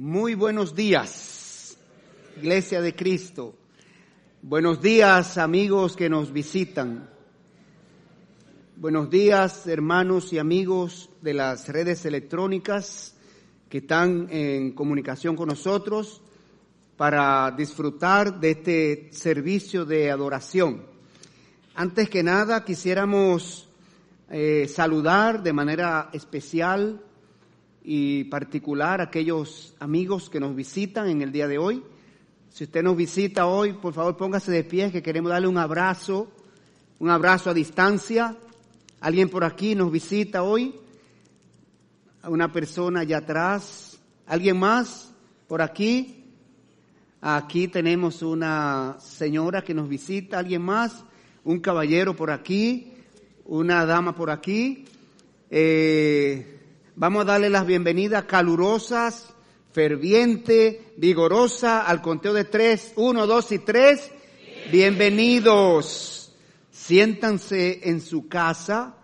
Muy buenos días, Iglesia de Cristo. Buenos días, amigos que nos visitan. Buenos días, hermanos y amigos de las redes electrónicas que están en comunicación con nosotros para disfrutar de este servicio de adoración. Antes que nada, quisiéramos eh, saludar de manera especial y particular a aquellos amigos que nos visitan en el día de hoy. Si usted nos visita hoy, por favor póngase de pie, que queremos darle un abrazo, un abrazo a distancia. Alguien por aquí nos visita hoy, a una persona allá atrás, alguien más por aquí. Aquí tenemos una señora que nos visita, alguien más, un caballero por aquí, una dama por aquí. Eh, Vamos a darle las bienvenidas calurosas, ferviente, vigorosa al conteo de tres. Uno, dos y tres. Bienvenidos. Siéntanse en su casa,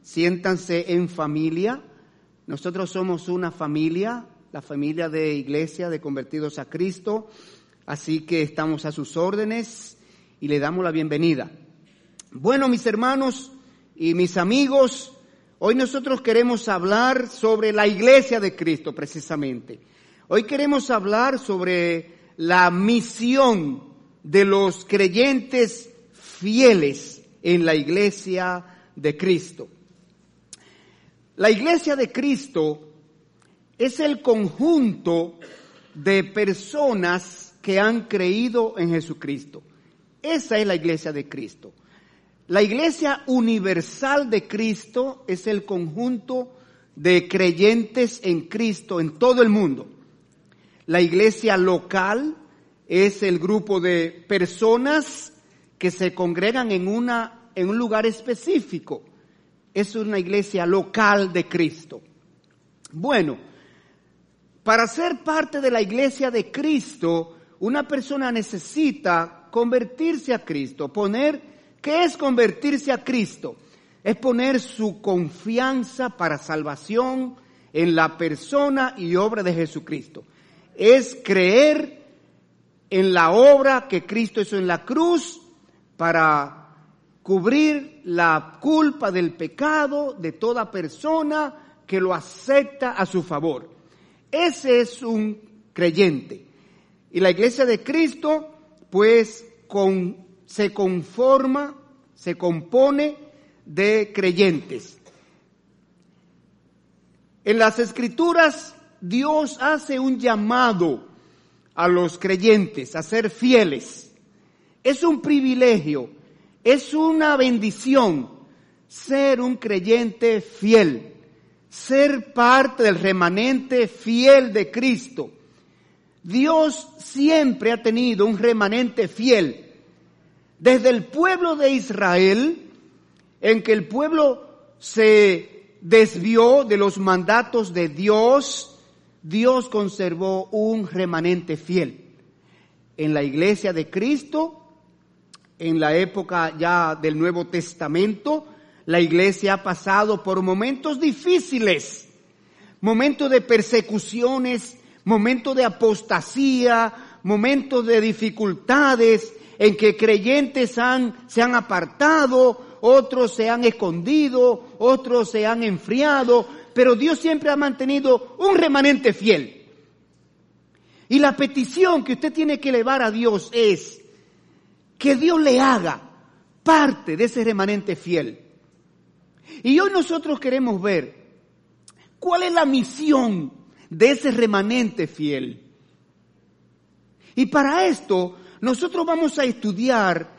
siéntanse en familia. Nosotros somos una familia, la familia de iglesia de convertidos a Cristo. Así que estamos a sus órdenes y le damos la bienvenida. Bueno, mis hermanos y mis amigos, Hoy nosotros queremos hablar sobre la iglesia de Cristo precisamente. Hoy queremos hablar sobre la misión de los creyentes fieles en la iglesia de Cristo. La iglesia de Cristo es el conjunto de personas que han creído en Jesucristo. Esa es la iglesia de Cristo. La iglesia universal de Cristo es el conjunto de creyentes en Cristo en todo el mundo. La iglesia local es el grupo de personas que se congregan en, una, en un lugar específico. Es una iglesia local de Cristo. Bueno, para ser parte de la iglesia de Cristo, una persona necesita convertirse a Cristo, poner ¿Qué es convertirse a Cristo? Es poner su confianza para salvación en la persona y obra de Jesucristo. Es creer en la obra que Cristo hizo en la cruz para cubrir la culpa del pecado de toda persona que lo acepta a su favor. Ese es un creyente. Y la iglesia de Cristo, pues, con se conforma, se compone de creyentes. En las escrituras Dios hace un llamado a los creyentes a ser fieles. Es un privilegio, es una bendición ser un creyente fiel, ser parte del remanente fiel de Cristo. Dios siempre ha tenido un remanente fiel desde el pueblo de Israel, en que el pueblo se desvió de los mandatos de Dios, Dios conservó un remanente fiel. En la iglesia de Cristo, en la época ya del Nuevo Testamento, la iglesia ha pasado por momentos difíciles, momentos de persecuciones, momentos de apostasía, momentos de dificultades, en que creyentes se han apartado, otros se han escondido, otros se han enfriado, pero Dios siempre ha mantenido un remanente fiel. Y la petición que usted tiene que elevar a Dios es que Dios le haga parte de ese remanente fiel. Y hoy nosotros queremos ver cuál es la misión de ese remanente fiel. Y para esto nosotros vamos a estudiar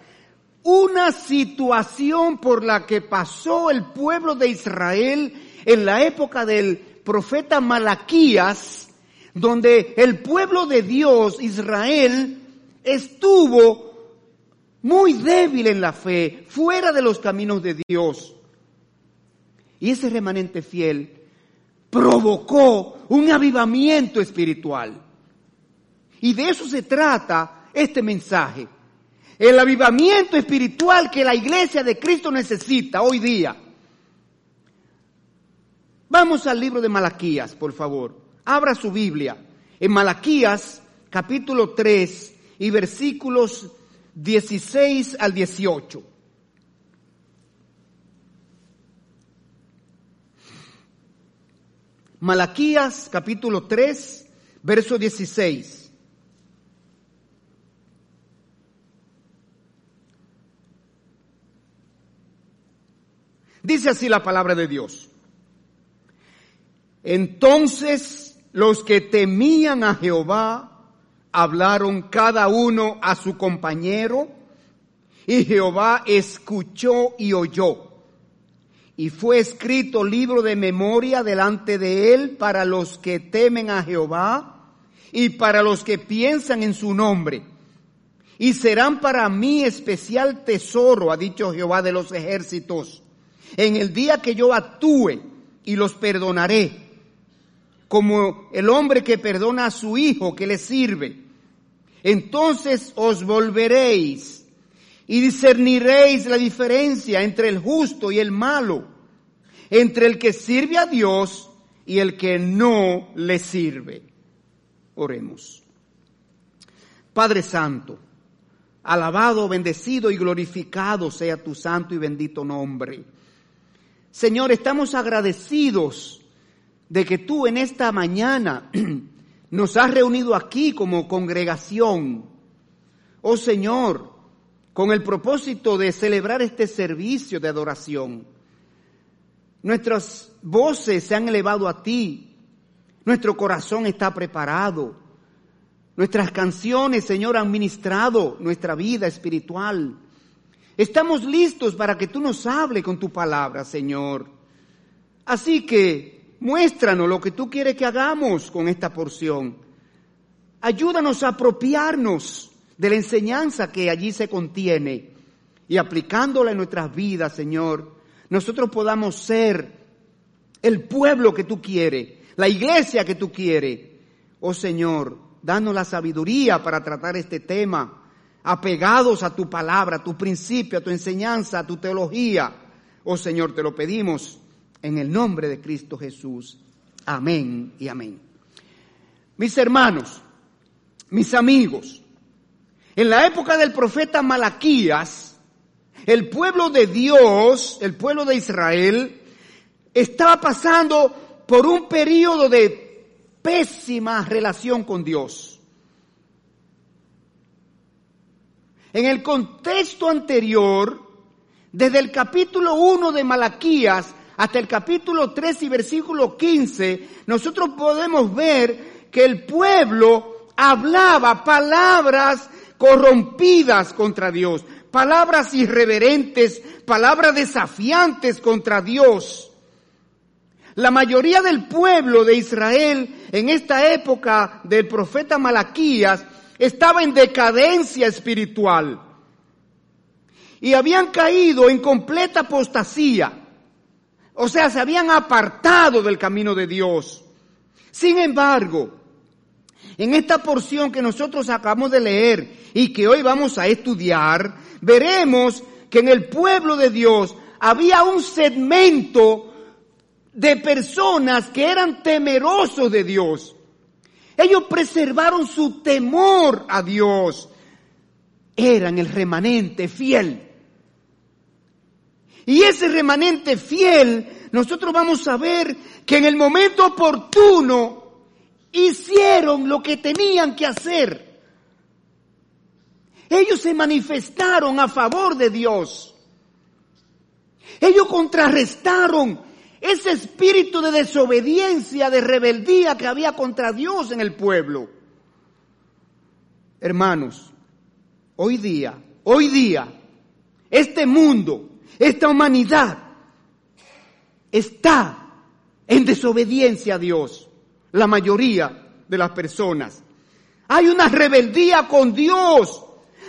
una situación por la que pasó el pueblo de Israel en la época del profeta Malaquías, donde el pueblo de Dios, Israel, estuvo muy débil en la fe, fuera de los caminos de Dios. Y ese remanente fiel provocó un avivamiento espiritual. Y de eso se trata este mensaje. El avivamiento espiritual que la iglesia de Cristo necesita hoy día. Vamos al libro de Malaquías, por favor. Abra su Biblia. en Malaquías capítulo 3 y versículos 16 al 18. Malaquías capítulo 3, verso 16. Dice así la palabra de Dios. Entonces los que temían a Jehová hablaron cada uno a su compañero y Jehová escuchó y oyó y fue escrito libro de memoria delante de él para los que temen a Jehová y para los que piensan en su nombre. Y serán para mí especial tesoro, ha dicho Jehová de los ejércitos, en el día que yo actúe y los perdonaré, como el hombre que perdona a su hijo que le sirve. Entonces os volveréis y discerniréis la diferencia entre el justo y el malo, entre el que sirve a Dios y el que no le sirve. Oremos. Padre Santo, alabado, bendecido y glorificado sea tu santo y bendito nombre. Señor, estamos agradecidos de que tú en esta mañana nos has reunido aquí como congregación. Oh Señor, con el propósito de celebrar este servicio de adoración. Nuestras voces se han elevado a ti, nuestro corazón está preparado, nuestras canciones, Señor, han ministrado nuestra vida espiritual. Estamos listos para que tú nos hables con tu palabra, Señor. Así que muéstranos lo que tú quieres que hagamos con esta porción. Ayúdanos a apropiarnos de la enseñanza que allí se contiene y aplicándola en nuestras vidas, Señor, nosotros podamos ser el pueblo que tú quieres, la iglesia que tú quieres. Oh Señor, danos la sabiduría para tratar este tema, apegados a tu palabra, a tu principio, a tu enseñanza, a tu teología. Oh Señor, te lo pedimos en el nombre de Cristo Jesús. Amén y amén. Mis hermanos, mis amigos, en la época del profeta Malaquías, el pueblo de Dios, el pueblo de Israel, estaba pasando por un periodo de pésima relación con Dios. En el contexto anterior, desde el capítulo 1 de Malaquías hasta el capítulo 3 y versículo 15, nosotros podemos ver que el pueblo hablaba palabras corrompidas contra Dios, palabras irreverentes, palabras desafiantes contra Dios. La mayoría del pueblo de Israel en esta época del profeta Malaquías estaba en decadencia espiritual y habían caído en completa apostasía. O sea, se habían apartado del camino de Dios. Sin embargo, en esta porción que nosotros acabamos de leer y que hoy vamos a estudiar, veremos que en el pueblo de Dios había un segmento de personas que eran temerosos de Dios. Ellos preservaron su temor a Dios. Eran el remanente fiel. Y ese remanente fiel, nosotros vamos a ver que en el momento oportuno hicieron lo que tenían que hacer. Ellos se manifestaron a favor de Dios. Ellos contrarrestaron ese espíritu de desobediencia, de rebeldía que había contra Dios en el pueblo. Hermanos, hoy día, hoy día, este mundo, esta humanidad está en desobediencia a Dios la mayoría de las personas. Hay una rebeldía con Dios.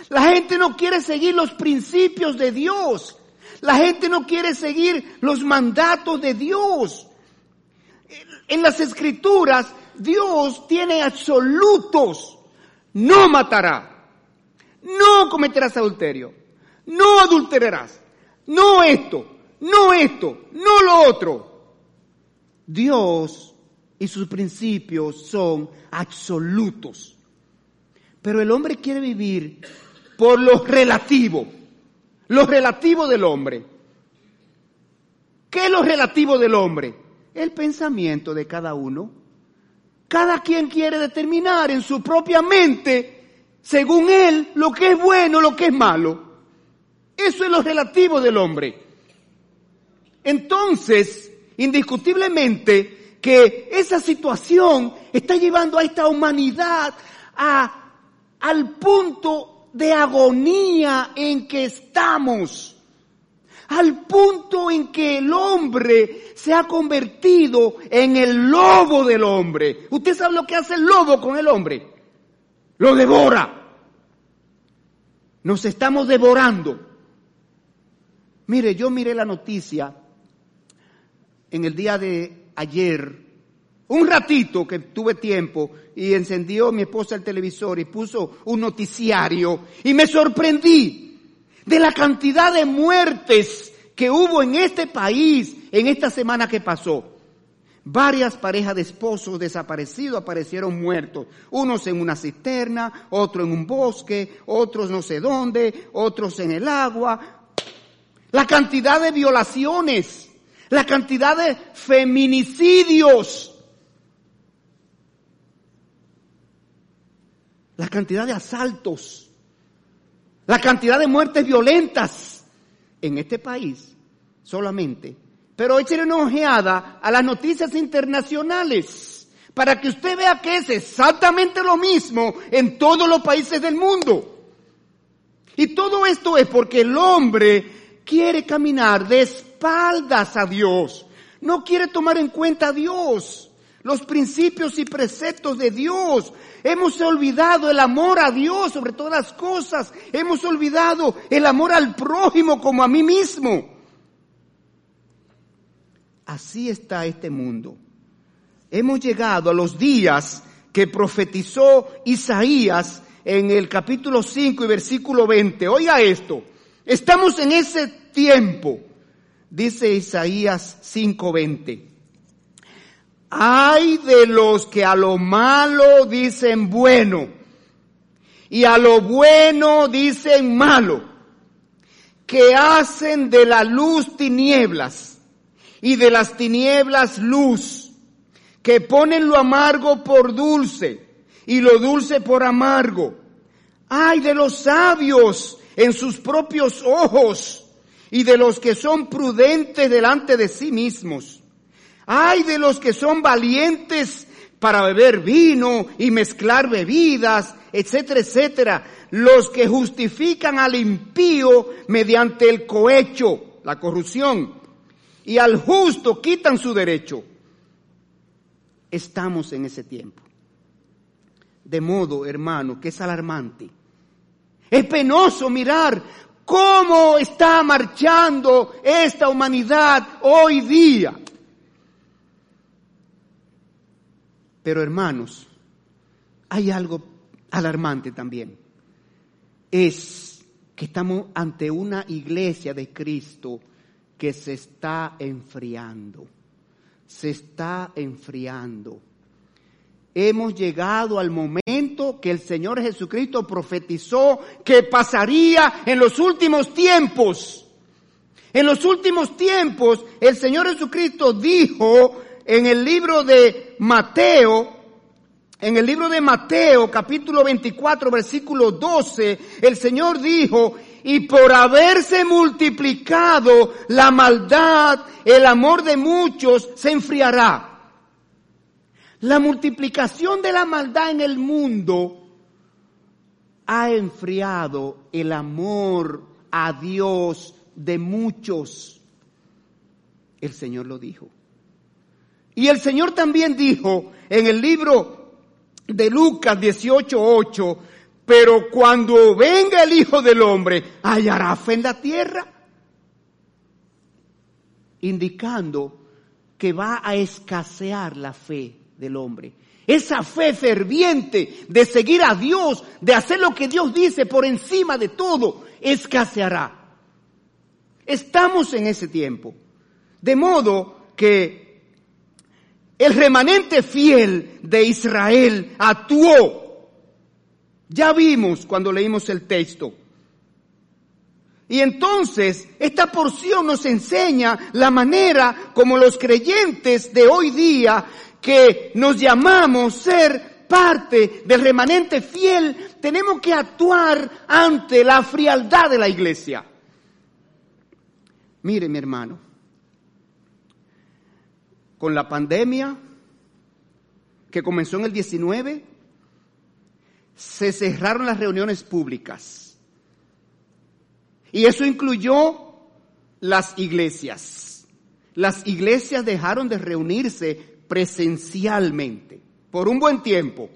La gente no quiere seguir los principios de Dios. La gente no quiere seguir los mandatos de Dios. En las escrituras, Dios tiene absolutos. No matará. No cometerás adulterio. No adulterarás. No esto. No esto. No lo otro. Dios y sus principios son absolutos. Pero el hombre quiere vivir por lo relativo, lo relativo del hombre. ¿Qué es lo relativo del hombre? El pensamiento de cada uno. Cada quien quiere determinar en su propia mente, según él, lo que es bueno, lo que es malo. Eso es lo relativo del hombre. Entonces, indiscutiblemente, que esa situación está llevando a esta humanidad a, al punto de agonía en que estamos al punto en que el hombre se ha convertido en el lobo del hombre. ¿Usted sabe lo que hace el lobo con el hombre? Lo devora. Nos estamos devorando. Mire, yo miré la noticia en el día de ayer, un ratito que tuve tiempo y encendió mi esposa el televisor y puso un noticiario y me sorprendí de la cantidad de muertes que hubo en este país en esta semana que pasó. Varias parejas de esposos desaparecidos aparecieron muertos. Unos en una cisterna, otros en un bosque, otros no sé dónde, otros en el agua. La cantidad de violaciones, la cantidad de feminicidios, la cantidad de asaltos la cantidad de muertes violentas en este país solamente. Pero échale una ojeada a las noticias internacionales para que usted vea que es exactamente lo mismo en todos los países del mundo. Y todo esto es porque el hombre quiere caminar de espaldas a Dios. No quiere tomar en cuenta a Dios los principios y preceptos de Dios. Hemos olvidado el amor a Dios sobre todas las cosas. Hemos olvidado el amor al prójimo como a mí mismo. Así está este mundo. Hemos llegado a los días que profetizó Isaías en el capítulo 5 y versículo 20. Oiga esto. Estamos en ese tiempo, dice Isaías 5:20. Hay de los que a lo malo dicen bueno y a lo bueno dicen malo, que hacen de la luz tinieblas y de las tinieblas luz, que ponen lo amargo por dulce y lo dulce por amargo. Ay de los sabios en sus propios ojos y de los que son prudentes delante de sí mismos Ay de los que son valientes para beber vino y mezclar bebidas, etcétera, etcétera. Los que justifican al impío mediante el cohecho, la corrupción, y al justo quitan su derecho. Estamos en ese tiempo. De modo, hermano, que es alarmante. Es penoso mirar cómo está marchando esta humanidad hoy día. Pero hermanos, hay algo alarmante también. Es que estamos ante una iglesia de Cristo que se está enfriando. Se está enfriando. Hemos llegado al momento que el Señor Jesucristo profetizó que pasaría en los últimos tiempos. En los últimos tiempos el Señor Jesucristo dijo en el libro de Mateo, en el libro de Mateo capítulo 24 versículo 12, el Señor dijo, y por haberse multiplicado la maldad, el amor de muchos se enfriará. La multiplicación de la maldad en el mundo ha enfriado el amor a Dios de muchos. El Señor lo dijo. Y el Señor también dijo en el libro de Lucas 18:8, pero cuando venga el Hijo del Hombre, hallará fe en la tierra. Indicando que va a escasear la fe del hombre. Esa fe ferviente de seguir a Dios, de hacer lo que Dios dice por encima de todo, escaseará. Estamos en ese tiempo. De modo que el remanente fiel de Israel actuó. Ya vimos cuando leímos el texto. Y entonces esta porción nos enseña la manera como los creyentes de hoy día que nos llamamos ser parte del remanente fiel, tenemos que actuar ante la frialdad de la iglesia. Mire mi hermano, con la pandemia que comenzó en el 19, se cerraron las reuniones públicas. Y eso incluyó las iglesias. Las iglesias dejaron de reunirse presencialmente por un buen tiempo.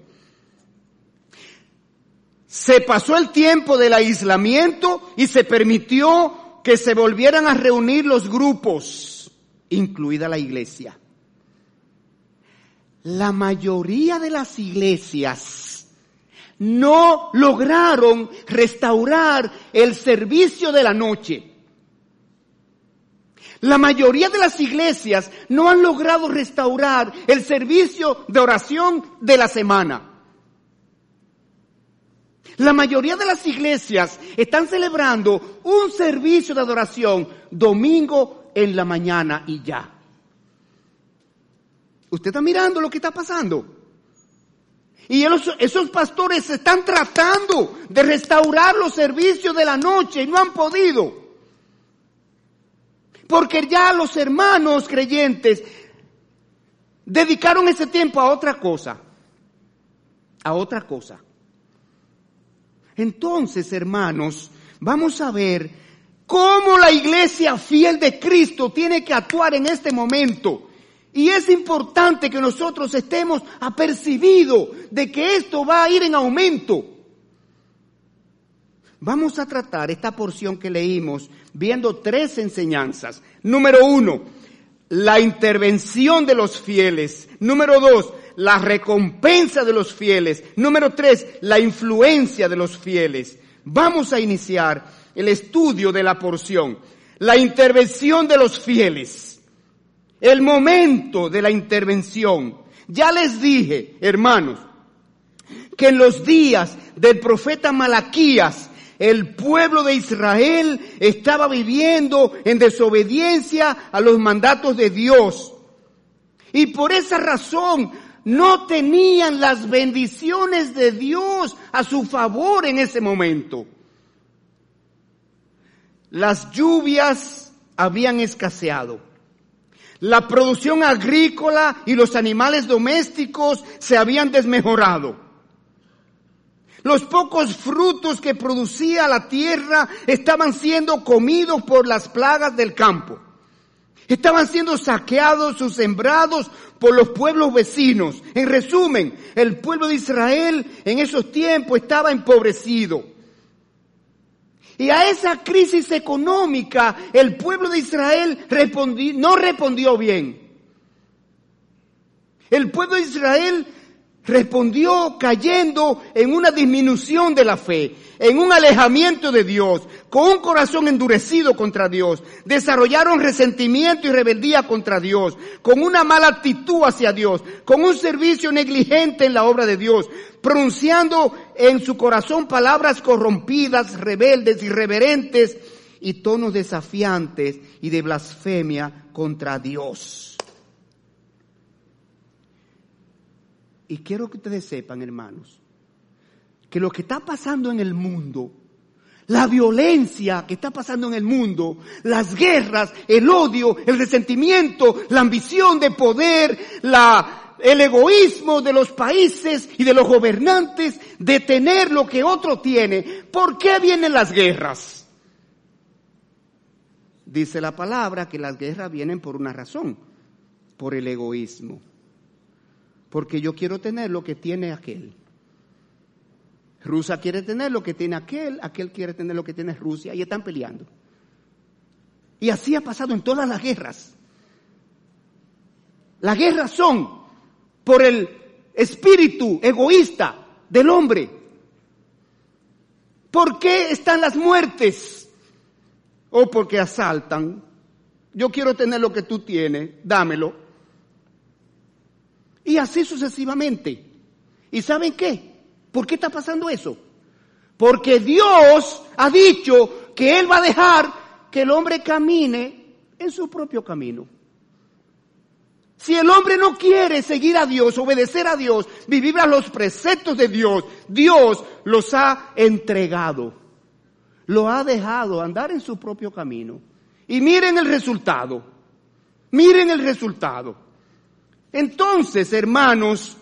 Se pasó el tiempo del aislamiento y se permitió que se volvieran a reunir los grupos, incluida la iglesia la mayoría de las iglesias no lograron restaurar el servicio de la noche. La mayoría de las iglesias no han logrado restaurar el servicio de oración de la semana. La mayoría de las iglesias están celebrando un servicio de adoración domingo en la mañana y ya. Usted está mirando lo que está pasando. Y esos, pastores están tratando de restaurar los servicios de la noche y no han podido. Porque ya los hermanos creyentes dedicaron ese tiempo a otra cosa. A otra cosa. Entonces, hermanos, vamos a ver cómo la iglesia fiel de Cristo tiene que actuar en este momento y es importante que nosotros estemos apercibidos de que esto va a ir en aumento. Vamos a tratar esta porción que leímos viendo tres enseñanzas. Número uno, la intervención de los fieles. Número dos, la recompensa de los fieles. Número tres, la influencia de los fieles. Vamos a iniciar el estudio de la porción. La intervención de los fieles el momento de la intervención. Ya les dije, hermanos, que en los días del profeta Malaquías, el pueblo de Israel estaba viviendo en desobediencia a los mandatos de Dios. Y por esa razón no tenían las bendiciones de Dios a su favor en ese momento. Las lluvias habían escaseado. La producción agrícola y los animales domésticos se habían desmejorado. Los pocos frutos que producía la tierra estaban siendo comidos por las plagas del campo. Estaban siendo saqueados sus sembrados por los pueblos vecinos. En resumen, el pueblo de Israel en esos tiempos estaba empobrecido. Y a esa crisis económica el pueblo de Israel no respondió bien. El pueblo de Israel respondió cayendo en una disminución de la fe, en un alejamiento de Dios, con un corazón endurecido contra Dios. Desarrollaron resentimiento y rebeldía contra Dios, con una mala actitud hacia Dios, con un servicio negligente en la obra de Dios, pronunciando en su corazón palabras corrompidas, rebeldes, irreverentes y tonos desafiantes y de blasfemia contra Dios. Y quiero que ustedes sepan, hermanos, que lo que está pasando en el mundo, la violencia que está pasando en el mundo, las guerras, el odio, el resentimiento, la ambición de poder, el egoísmo de los países y de los gobernantes de tener lo que otro tiene. ¿Por qué vienen las guerras? Dice la palabra que las guerras vienen por una razón, por el egoísmo porque yo quiero tener lo que tiene aquel. Rusia quiere tener lo que tiene aquel, aquel quiere tener lo que tiene Rusia y están peleando. Y así ha pasado en todas las guerras. Las guerras son por el espíritu egoísta del hombre. ¿Por qué están las muertes? O porque asaltan. Yo quiero tener lo que tú tienes, dámelo. Y así sucesivamente. ¿Y saben qué? ¿Por qué está pasando eso? Porque Dios ha dicho que Él va a dejar que el hombre camine en su propio camino. Si el hombre no quiere seguir a Dios, obedecer a Dios, vivir a los preceptos de Dios, Dios los ha entregado. Lo ha dejado andar en su propio camino. Y miren el resultado. Miren el resultado. Entonces, hermanos,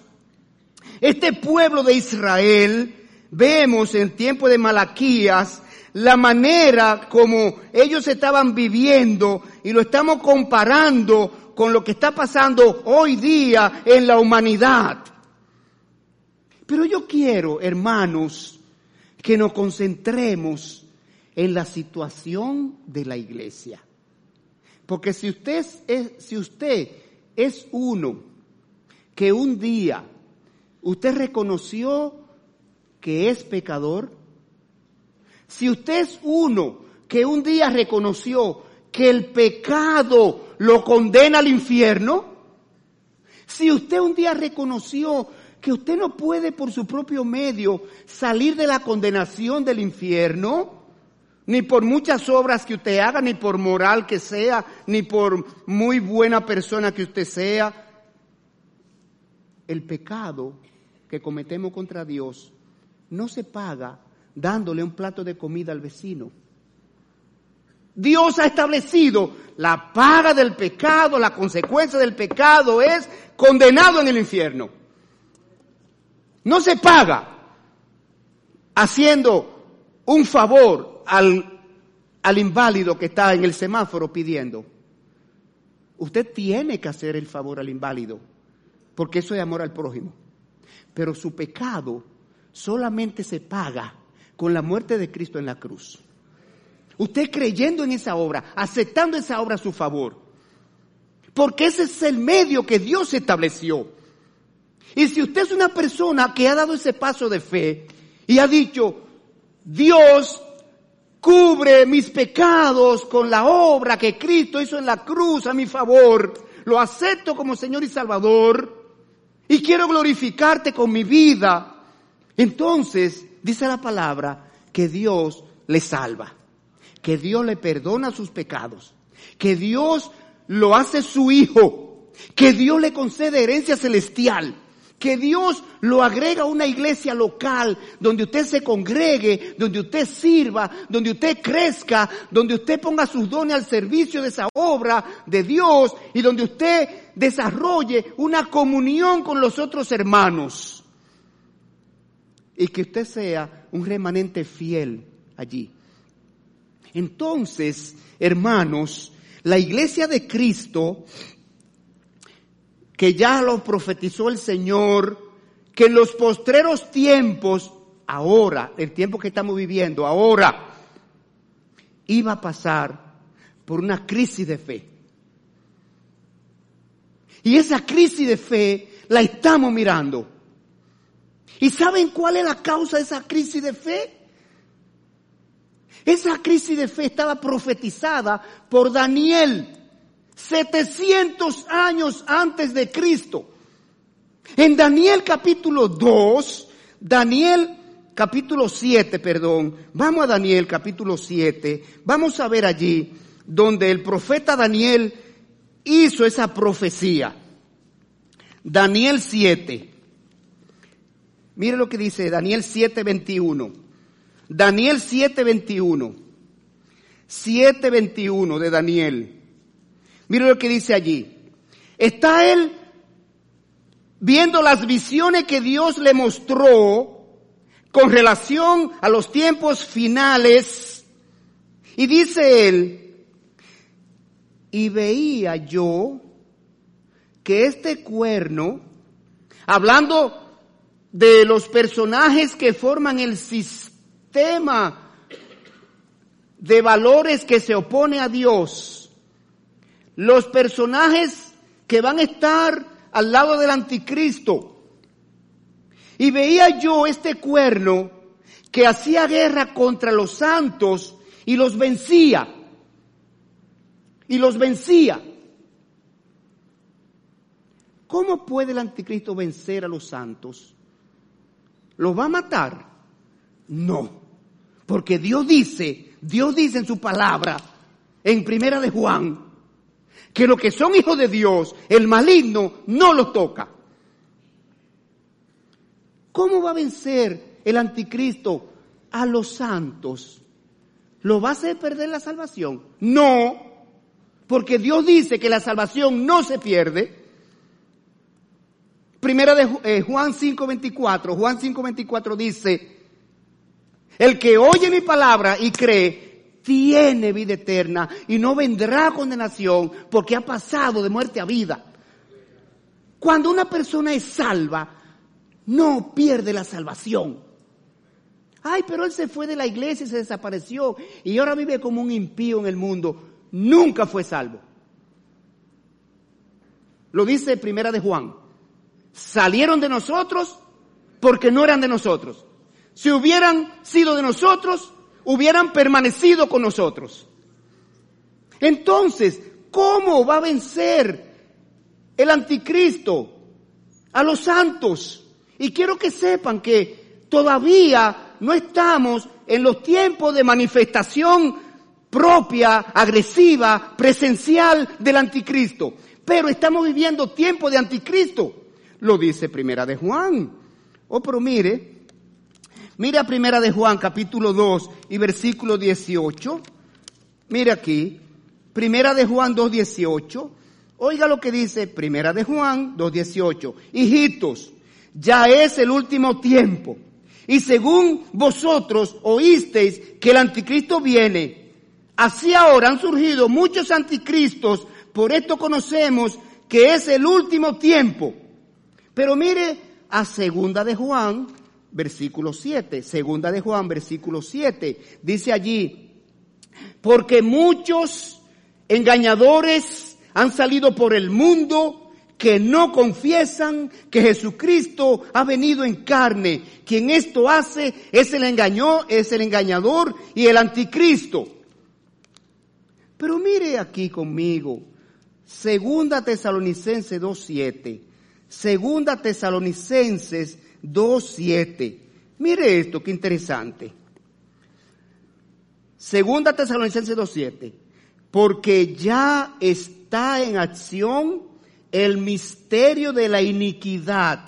este pueblo de Israel, vemos en tiempo de Malaquías, la manera como ellos estaban viviendo y lo estamos comparando con lo que está pasando hoy día en la humanidad. Pero yo quiero, hermanos, que nos concentremos en la situación de la iglesia. Porque si usted es, si usted es uno que un día usted reconoció que es pecador, si usted es uno que un día reconoció que el pecado lo condena al infierno, si usted un día reconoció que usted no puede por su propio medio salir de la condenación del infierno, ni por muchas obras que usted haga, ni por moral que sea, ni por muy buena persona que usted sea, el pecado que cometemos contra Dios no se paga dándole un plato de comida al vecino. Dios ha establecido la paga del pecado, la consecuencia del pecado es condenado en el infierno. No se paga haciendo un favor al, al inválido que está en el semáforo pidiendo. Usted tiene que hacer el favor al inválido, porque eso es amor al prójimo. Pero su pecado solamente se paga con la muerte de Cristo en la cruz. Usted creyendo en esa obra, aceptando esa obra a su favor. Porque ese es el medio que Dios estableció. Y si usted es una persona que ha dado ese paso de fe y ha dicho, Dios cubre mis pecados con la obra que Cristo hizo en la cruz a mi favor, lo acepto como Señor y Salvador y quiero glorificarte con mi vida, entonces dice la palabra que Dios le salva, que Dios le perdona sus pecados, que Dios lo hace su hijo, que Dios le concede herencia celestial, que Dios lo agrega a una iglesia local donde usted se congregue, donde usted sirva, donde usted crezca, donde usted ponga sus dones al servicio de esa obra de Dios y donde usted desarrolle una comunión con los otros hermanos y que usted sea un remanente fiel allí. Entonces, hermanos, la iglesia de Cristo, que ya lo profetizó el Señor, que en los postreros tiempos, ahora, el tiempo que estamos viviendo, ahora, iba a pasar por una crisis de fe. Y esa crisis de fe la estamos mirando. ¿Y saben cuál es la causa de esa crisis de fe? Esa crisis de fe estaba profetizada por Daniel 700 años antes de Cristo. En Daniel capítulo 2, Daniel capítulo 7, perdón, vamos a Daniel capítulo 7, vamos a ver allí donde el profeta Daniel hizo esa profecía. Daniel 7. Mire lo que dice Daniel 7:21. Daniel 7:21. 7:21 de Daniel. Mire lo que dice allí. Está él viendo las visiones que Dios le mostró con relación a los tiempos finales. Y dice él, y veía yo que este cuerno, hablando de los personajes que forman el sistema de valores que se opone a Dios, los personajes que van a estar al lado del anticristo. Y veía yo este cuerno que hacía guerra contra los santos y los vencía. Y los vencía. ¿Cómo puede el anticristo vencer a los santos? ¿Los va a matar? No. Porque Dios dice, Dios dice en su palabra, en primera de Juan, que los que son hijos de Dios, el maligno no los toca. ¿Cómo va a vencer el anticristo a los santos? ¿Lo va a hacer perder la salvación? No, porque Dios dice que la salvación no se pierde. Primera de eh, Juan 5:24, Juan 5:24 dice, el que oye mi palabra y cree, tiene vida eterna y no vendrá condenación porque ha pasado de muerte a vida. Cuando una persona es salva, no pierde la salvación. Ay, pero él se fue de la iglesia y se desapareció y ahora vive como un impío en el mundo. Nunca fue salvo. Lo dice Primera de Juan. Salieron de nosotros porque no eran de nosotros. Si hubieran sido de nosotros, hubieran permanecido con nosotros. Entonces, ¿cómo va a vencer el anticristo a los santos? Y quiero que sepan que todavía no estamos en los tiempos de manifestación propia, agresiva, presencial del anticristo. Pero estamos viviendo tiempos de anticristo. Lo dice Primera de Juan. Oh, pero mire, mire a Primera de Juan, capítulo 2 y versículo 18. Mire aquí, Primera de Juan 2.18. Oiga lo que dice Primera de Juan 2.18. Hijitos, ya es el último tiempo. Y según vosotros oísteis que el anticristo viene, así ahora han surgido muchos anticristos, por esto conocemos que es el último tiempo. Pero mire a segunda de Juan, versículo 7, segunda de Juan, versículo 7, dice allí, porque muchos engañadores han salido por el mundo que no confiesan que Jesucristo ha venido en carne. Quien esto hace es el engañó, es el engañador y el anticristo. Pero mire aquí conmigo, Segunda Tesalonicenses 2.7. Segunda Tesalonicenses 2.7. Mire esto, qué interesante. Segunda Tesalonicenses 2.7. Porque ya está en acción el misterio de la iniquidad.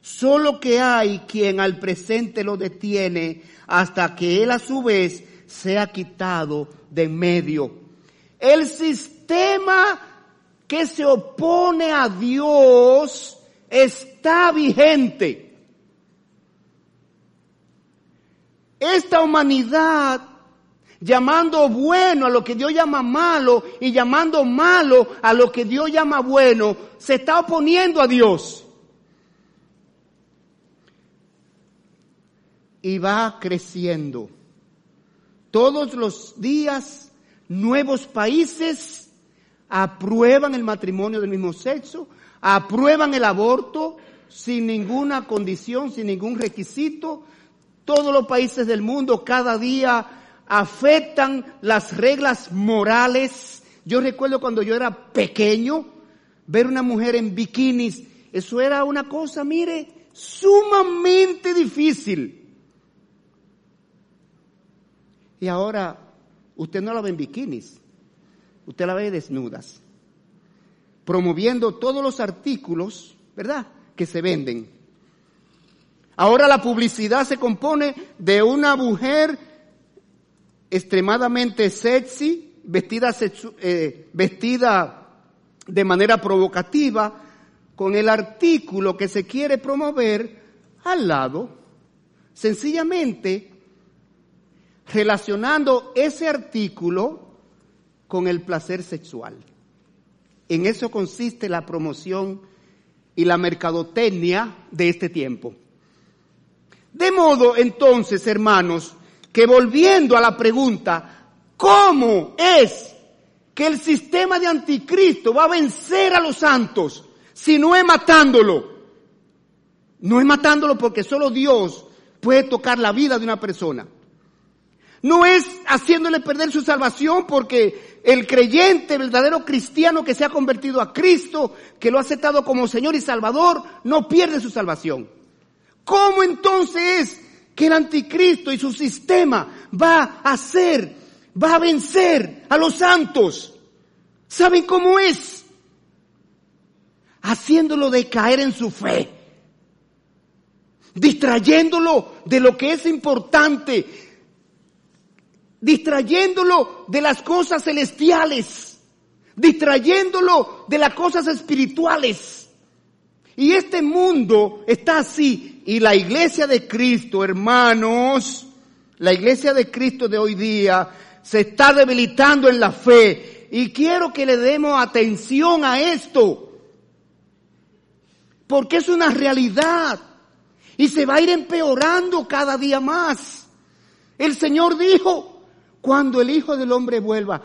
Solo que hay quien al presente lo detiene hasta que él a su vez sea quitado de medio. El sistema que se opone a Dios está vigente. Esta humanidad llamando bueno a lo que Dios llama malo y llamando malo a lo que Dios llama bueno, se está oponiendo a Dios. Y va creciendo. Todos los días nuevos países aprueban el matrimonio del mismo sexo, aprueban el aborto sin ninguna condición, sin ningún requisito. Todos los países del mundo cada día afectan las reglas morales. Yo recuerdo cuando yo era pequeño, ver una mujer en bikinis, eso era una cosa, mire, sumamente difícil. Y ahora usted no la ve en bikinis, usted la ve desnudas, promoviendo todos los artículos, ¿verdad?, que se venden. Ahora la publicidad se compone de una mujer extremadamente sexy, vestida, eh, vestida de manera provocativa, con el artículo que se quiere promover al lado, sencillamente relacionando ese artículo con el placer sexual. En eso consiste la promoción y la mercadotecnia de este tiempo. De modo, entonces, hermanos, que volviendo a la pregunta, ¿cómo es que el sistema de anticristo va a vencer a los santos si no es matándolo? No es matándolo porque solo Dios puede tocar la vida de una persona. No es haciéndole perder su salvación porque el creyente, verdadero cristiano que se ha convertido a Cristo, que lo ha aceptado como Señor y Salvador, no pierde su salvación. ¿Cómo entonces es que el anticristo y su sistema va a hacer, va a vencer a los santos? ¿Saben cómo es? Haciéndolo decaer en su fe, distrayéndolo de lo que es importante, distrayéndolo de las cosas celestiales, distrayéndolo de las cosas espirituales. Y este mundo está así. Y la iglesia de Cristo, hermanos, la iglesia de Cristo de hoy día se está debilitando en la fe. Y quiero que le demos atención a esto. Porque es una realidad. Y se va a ir empeorando cada día más. El Señor dijo, cuando el Hijo del Hombre vuelva,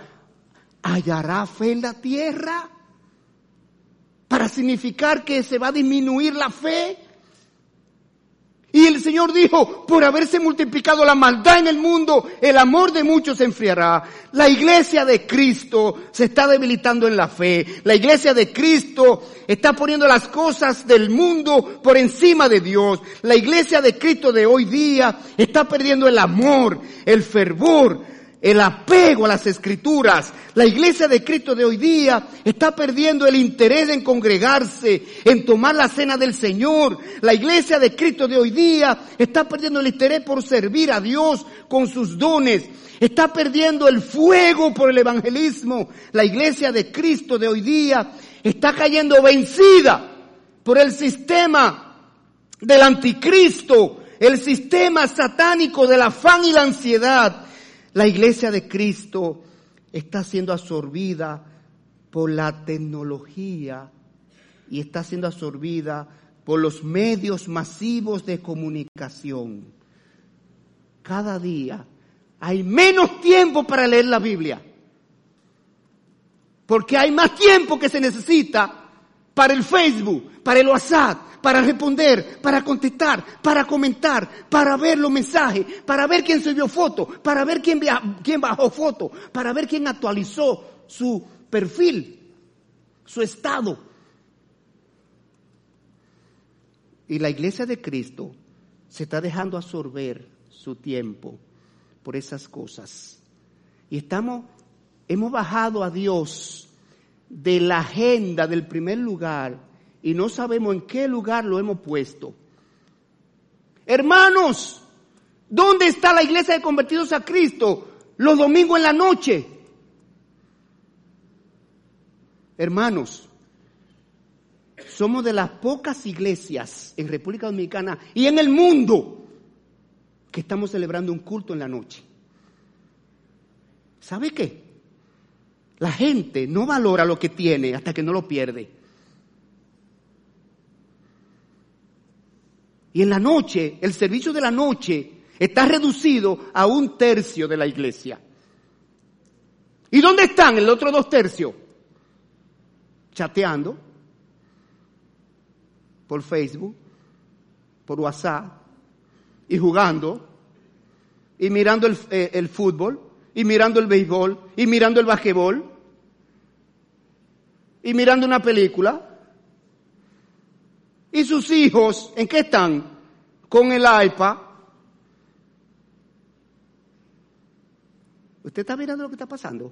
¿hallará fe en la tierra? Para significar que se va a disminuir la fe. Y el Señor dijo, por haberse multiplicado la maldad en el mundo, el amor de muchos se enfriará. La iglesia de Cristo se está debilitando en la fe. La iglesia de Cristo está poniendo las cosas del mundo por encima de Dios. La iglesia de Cristo de hoy día está perdiendo el amor, el fervor, el apego a las escrituras. La iglesia de Cristo de hoy día está perdiendo el interés en congregarse, en tomar la cena del Señor. La iglesia de Cristo de hoy día está perdiendo el interés por servir a Dios con sus dones. Está perdiendo el fuego por el evangelismo. La iglesia de Cristo de hoy día está cayendo vencida por el sistema del anticristo, el sistema satánico del afán y la ansiedad la iglesia de Cristo está siendo absorbida por la tecnología y está siendo absorbida por los medios masivos de comunicación. Cada día hay menos tiempo para leer la Biblia, porque hay más tiempo que se necesita para el Facebook, para el WhatsApp, para responder, para contestar, para comentar, para ver los mensajes, para ver quién subió foto, para ver quién, quién bajó foto, para ver quién actualizó su perfil, su estado. Y la iglesia de Cristo se está dejando absorber su tiempo por esas cosas. Y estamos, hemos bajado a Dios de la agenda del primer lugar y no sabemos en qué lugar lo hemos puesto. Hermanos, ¿dónde está la iglesia de convertidos a Cristo? Los domingos en la noche. Hermanos, somos de las pocas iglesias en República Dominicana y en el mundo que estamos celebrando un culto en la noche. ¿Sabe qué? La gente no valora lo que tiene hasta que no lo pierde. Y en la noche, el servicio de la noche está reducido a un tercio de la iglesia. ¿Y dónde están el otro dos tercios? Chateando por Facebook, por WhatsApp, y jugando, y mirando el, eh, el fútbol, y mirando el béisbol, y mirando el basquetbol, y mirando una película. ¿Y sus hijos en qué están? Con el iPad. ¿Usted está mirando lo que está pasando?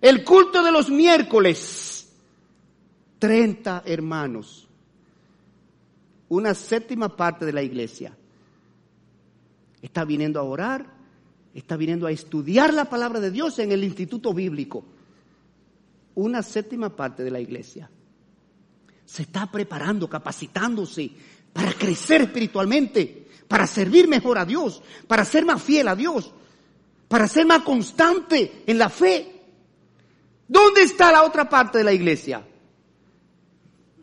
El culto de los miércoles. 30 hermanos. Una séptima parte de la iglesia. Está viniendo a orar, está viniendo a estudiar la palabra de Dios en el instituto bíblico. Una séptima parte de la iglesia se está preparando, capacitándose para crecer espiritualmente, para servir mejor a Dios, para ser más fiel a Dios, para ser más constante en la fe. ¿Dónde está la otra parte de la iglesia?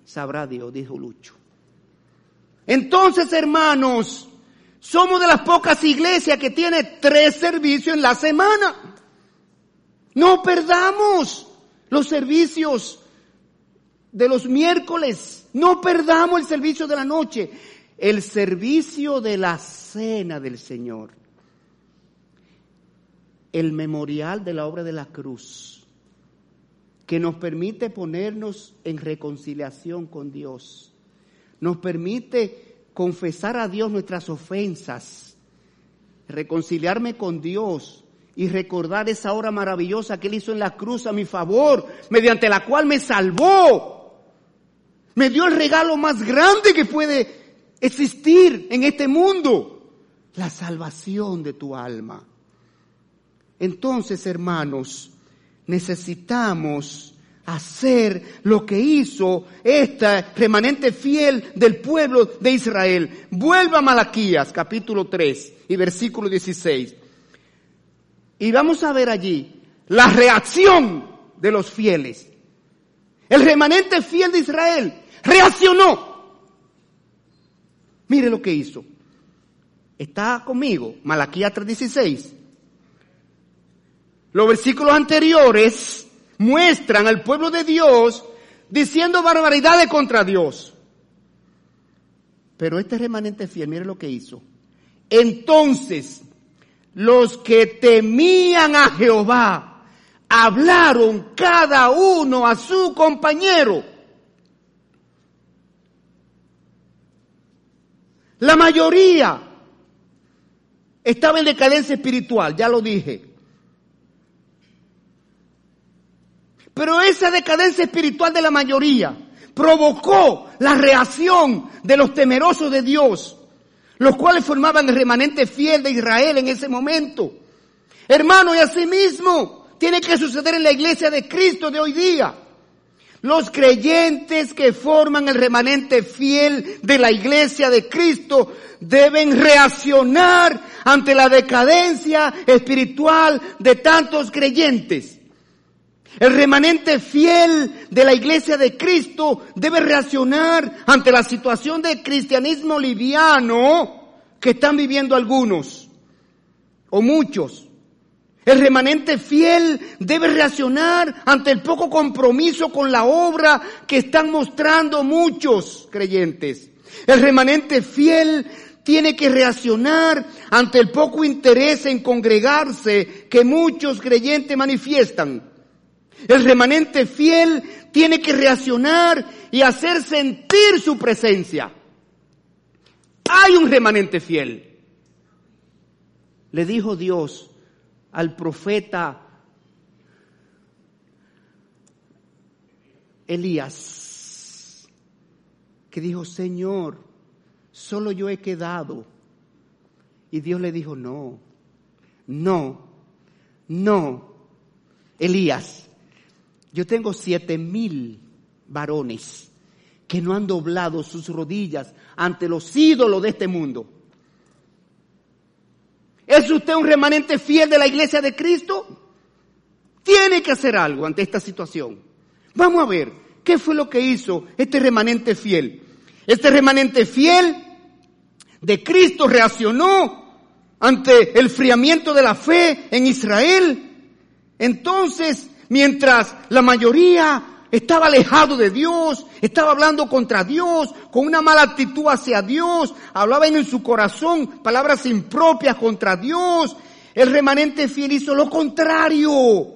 Sabrá Dios, dijo Lucho. Entonces, hermanos, somos de las pocas iglesias que tiene tres servicios en la semana. No perdamos los servicios de los miércoles. No perdamos el servicio de la noche, el servicio de la cena del Señor. el memorial de la obra de la cruz, que nos permite ponernos en reconciliación con Dios, nos permite confesar a Dios nuestras ofensas, reconciliarme con Dios y recordar esa obra maravillosa que Él hizo en la cruz a mi favor, mediante la cual me salvó. Me dio el regalo más grande que puede existir en este mundo, la salvación de tu alma. Entonces, hermanos, necesitamos hacer lo que hizo esta remanente fiel del pueblo de Israel. Vuelva a Malaquías capítulo 3 y versículo 16. Y vamos a ver allí la reacción de los fieles. El remanente fiel de Israel reaccionó. Mire lo que hizo. Está conmigo, Malaquías 3:16. Los versículos anteriores muestran al pueblo de Dios diciendo barbaridades contra Dios. Pero este remanente fiel, mire lo que hizo. Entonces, los que temían a Jehová hablaron cada uno a su compañero. La mayoría estaba en decadencia espiritual, ya lo dije. Pero esa decadencia espiritual de la mayoría provocó la reacción de los temerosos de Dios, los cuales formaban el remanente fiel de Israel en ese momento. Hermano, y asimismo tiene que suceder en la iglesia de Cristo de hoy día. Los creyentes que forman el remanente fiel de la iglesia de Cristo deben reaccionar ante la decadencia espiritual de tantos creyentes. El remanente fiel de la iglesia de Cristo debe reaccionar ante la situación de cristianismo liviano que están viviendo algunos o muchos. El remanente fiel debe reaccionar ante el poco compromiso con la obra que están mostrando muchos creyentes. El remanente fiel tiene que reaccionar ante el poco interés en congregarse que muchos creyentes manifiestan. El remanente fiel tiene que reaccionar y hacer sentir su presencia. Hay un remanente fiel. Le dijo Dios al profeta Elías, que dijo, Señor, solo yo he quedado. Y Dios le dijo, no, no, no, Elías, yo tengo siete mil varones que no han doblado sus rodillas ante los ídolos de este mundo. ¿Es usted un remanente fiel de la iglesia de Cristo? Tiene que hacer algo ante esta situación. Vamos a ver qué fue lo que hizo este remanente fiel. Este remanente fiel de Cristo reaccionó ante el friamiento de la fe en Israel. Entonces mientras la mayoría estaba alejado de Dios, estaba hablando contra Dios, con una mala actitud hacia Dios, hablaban en su corazón palabras impropias contra Dios. El remanente fiel hizo lo contrario.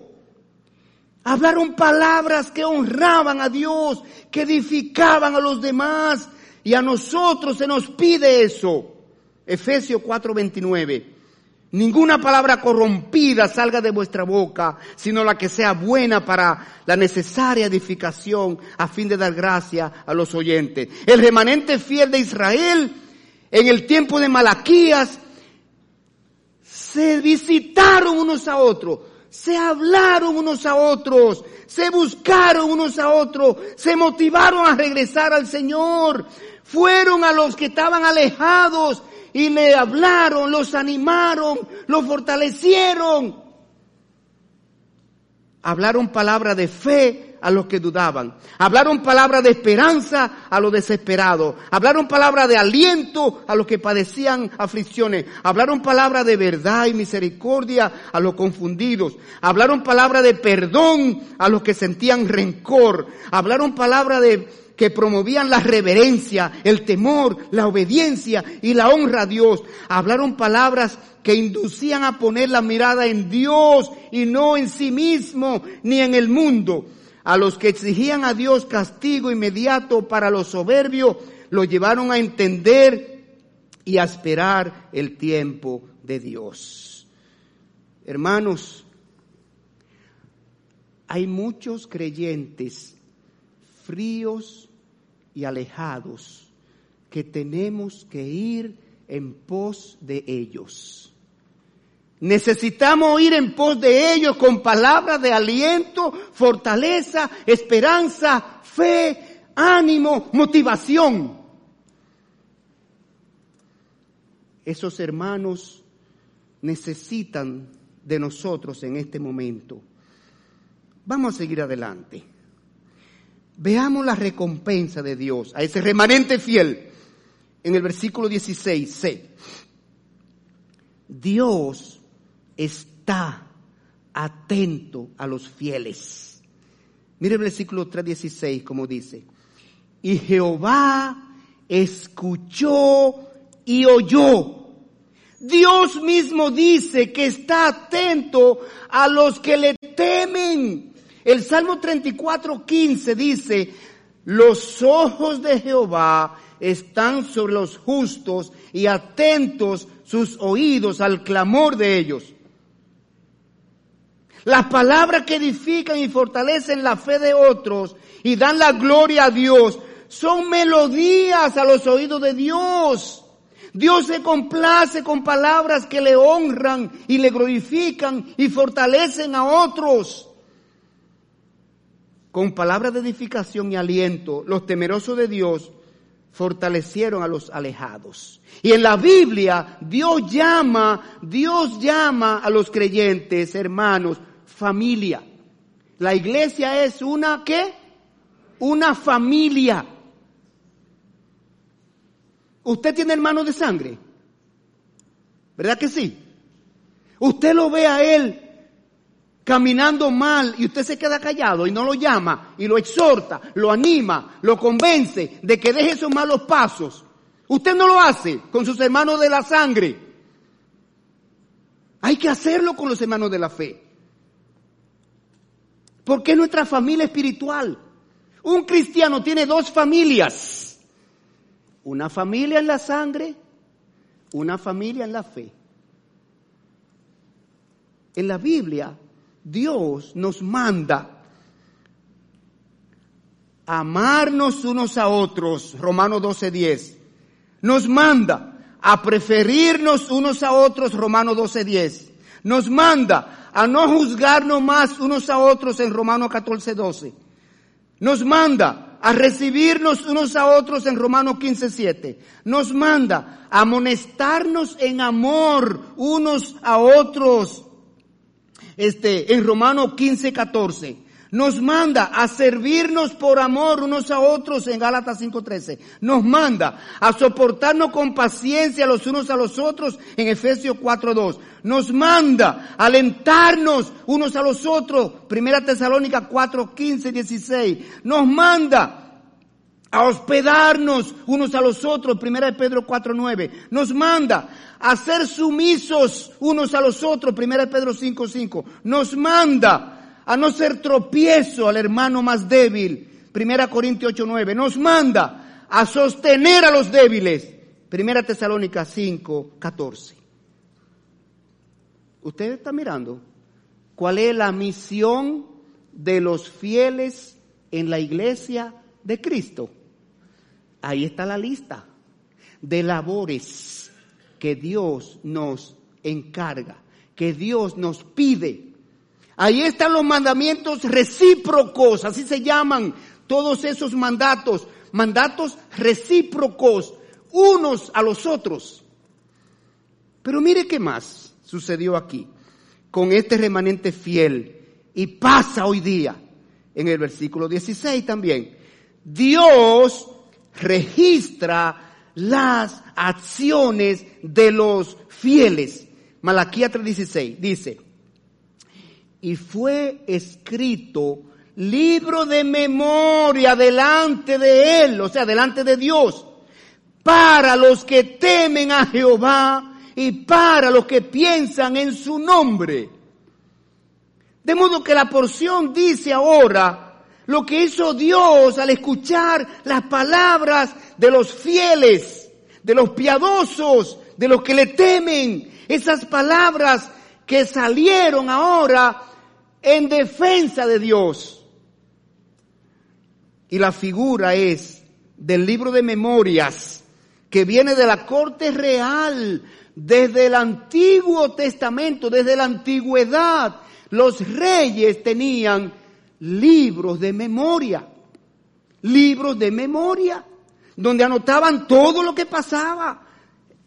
Hablaron palabras que honraban a Dios, que edificaban a los demás, y a nosotros se nos pide eso. Efesios 4:29. Ninguna palabra corrompida salga de vuestra boca, sino la que sea buena para la necesaria edificación a fin de dar gracia a los oyentes. El remanente fiel de Israel en el tiempo de Malaquías se visitaron unos a otros, se hablaron unos a otros, se buscaron unos a otros, se motivaron a regresar al Señor, fueron a los que estaban alejados y le hablaron, los animaron, los fortalecieron. Hablaron palabra de fe a los que dudaban. Hablaron palabra de esperanza a los desesperados. Hablaron palabra de aliento a los que padecían aflicciones. Hablaron palabra de verdad y misericordia a los confundidos. Hablaron palabra de perdón a los que sentían rencor. Hablaron palabra de que promovían la reverencia, el temor, la obediencia y la honra a Dios. Hablaron palabras que inducían a poner la mirada en Dios y no en sí mismo ni en el mundo. A los que exigían a Dios castigo inmediato para los soberbios, lo llevaron a entender y a esperar el tiempo de Dios. Hermanos, hay muchos creyentes fríos y alejados que tenemos que ir en pos de ellos. Necesitamos ir en pos de ellos con palabras de aliento, fortaleza, esperanza, fe, ánimo, motivación. Esos hermanos necesitan de nosotros en este momento. Vamos a seguir adelante. Veamos la recompensa de Dios a ese remanente fiel en el versículo 16c. Dios está atento a los fieles. Mire el versículo 3.16 como dice. Y Jehová escuchó y oyó. Dios mismo dice que está atento a los que le temen el Salmo 34, 15 dice, los ojos de Jehová están sobre los justos y atentos sus oídos al clamor de ellos. Las palabras que edifican y fortalecen la fe de otros y dan la gloria a Dios son melodías a los oídos de Dios. Dios se complace con palabras que le honran y le glorifican y fortalecen a otros con palabras de edificación y aliento, los temerosos de Dios fortalecieron a los alejados. Y en la Biblia, Dios llama, Dios llama a los creyentes, hermanos, familia. La iglesia es una, ¿qué? Una familia. ¿Usted tiene hermanos de sangre? ¿Verdad que sí? Usted lo ve a él caminando mal y usted se queda callado y no lo llama y lo exhorta, lo anima, lo convence de que deje esos malos pasos. Usted no lo hace con sus hermanos de la sangre. Hay que hacerlo con los hermanos de la fe. Porque es nuestra familia espiritual. Un cristiano tiene dos familias. Una familia en la sangre, una familia en la fe. En la Biblia Dios nos manda amarnos unos a otros, Romanos 12:10. Nos manda a preferirnos unos a otros, Romanos 12:10. Nos manda a no juzgarnos más unos a otros en Romanos 14:12. Nos manda a recibirnos unos a otros en Romanos 15:7. Nos manda a amonestarnos en amor unos a otros este, en Romanos 15, 14. Nos manda a servirnos por amor unos a otros en Gálatas 5.13. Nos manda a soportarnos con paciencia los unos a los otros en Efesios 4.2. Nos manda a alentarnos unos a los otros. Primera Tesalónica 4.15, 16. Nos manda a hospedarnos unos a los otros. Primera de Pedro 4.9. Nos manda a ser sumisos unos a los otros, 1 Pedro 5:5. Nos manda a no ser tropiezo al hermano más débil, 1 Corintios 8:9. Nos manda a sostener a los débiles, 1 Tesalónica 5:14. ¿Usted está mirando cuál es la misión de los fieles en la iglesia de Cristo? Ahí está la lista de labores que Dios nos encarga, que Dios nos pide. Ahí están los mandamientos recíprocos, así se llaman todos esos mandatos, mandatos recíprocos, unos a los otros. Pero mire qué más sucedió aquí con este remanente fiel y pasa hoy día en el versículo 16 también. Dios registra las acciones de los fieles. Malaquía 3:16 dice, y fue escrito libro de memoria delante de Él, o sea, delante de Dios, para los que temen a Jehová y para los que piensan en su nombre. De modo que la porción dice ahora lo que hizo Dios al escuchar las palabras de los fieles, de los piadosos, de los que le temen, esas palabras que salieron ahora en defensa de Dios. Y la figura es del libro de memorias que viene de la corte real, desde el Antiguo Testamento, desde la antigüedad. Los reyes tenían libros de memoria, libros de memoria, donde anotaban todo lo que pasaba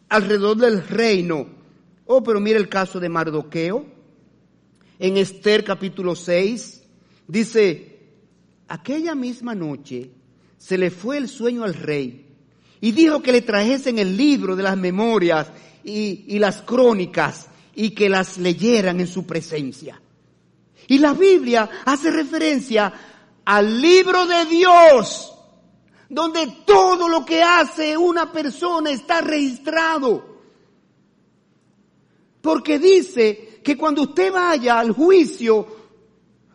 alrededor del reino. Oh, pero mire el caso de Mardoqueo. En Esther capítulo 6 dice, aquella misma noche se le fue el sueño al rey y dijo que le trajesen el libro de las memorias y, y las crónicas y que las leyeran en su presencia. Y la Biblia hace referencia al libro de Dios, donde todo lo que hace una persona está registrado. Porque dice que cuando usted vaya al juicio,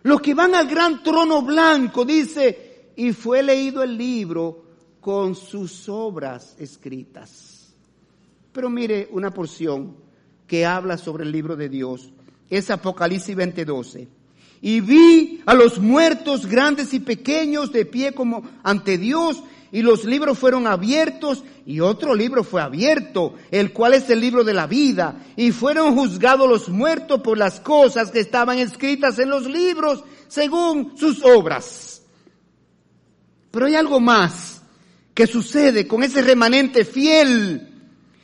los que van al gran trono blanco, dice, y fue leído el libro con sus obras escritas. Pero mire una porción que habla sobre el libro de Dios. Es Apocalipsis 20:12. Y vi a los muertos grandes y pequeños de pie como ante Dios y los libros fueron abiertos y otro libro fue abierto, el cual es el libro de la vida, y fueron juzgados los muertos por las cosas que estaban escritas en los libros según sus obras. Pero hay algo más que sucede con ese remanente fiel.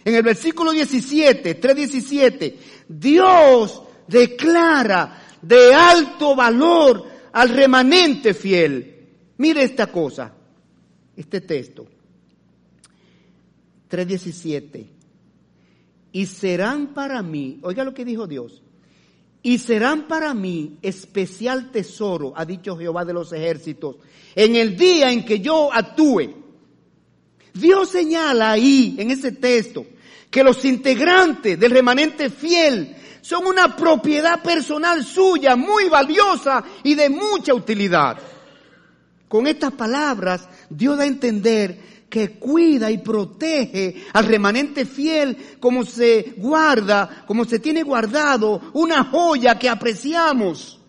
En el versículo 17, 3.17, Dios declara de alto valor al remanente fiel. Mire esta cosa este texto. 3.17. Y serán para mí, oiga lo que dijo Dios, y serán para mí especial tesoro, ha dicho Jehová de los ejércitos, en el día en que yo actúe. Dios señala ahí, en ese texto, que los integrantes del remanente fiel son una propiedad personal suya, muy valiosa y de mucha utilidad. Con estas palabras, Dios da a entender que cuida y protege al remanente fiel como se guarda, como se tiene guardado una joya que apreciamos.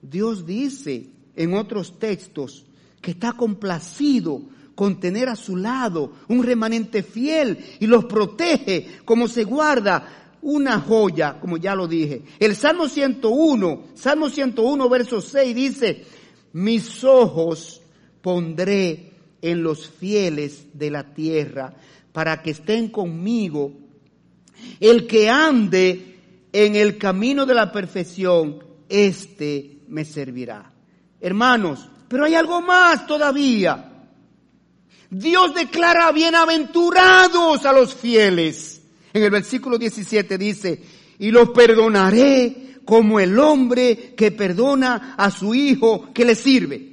Dios dice en otros textos que está complacido con tener a su lado un remanente fiel y los protege como se guarda una joya, como ya lo dije. El Salmo 101, Salmo 101, verso 6 dice, mis ojos pondré en los fieles de la tierra para que estén conmigo. El que ande en el camino de la perfección, este me servirá. Hermanos, pero hay algo más todavía. Dios declara bienaventurados a los fieles. En el versículo 17 dice, y los perdonaré como el hombre que perdona a su hijo que le sirve.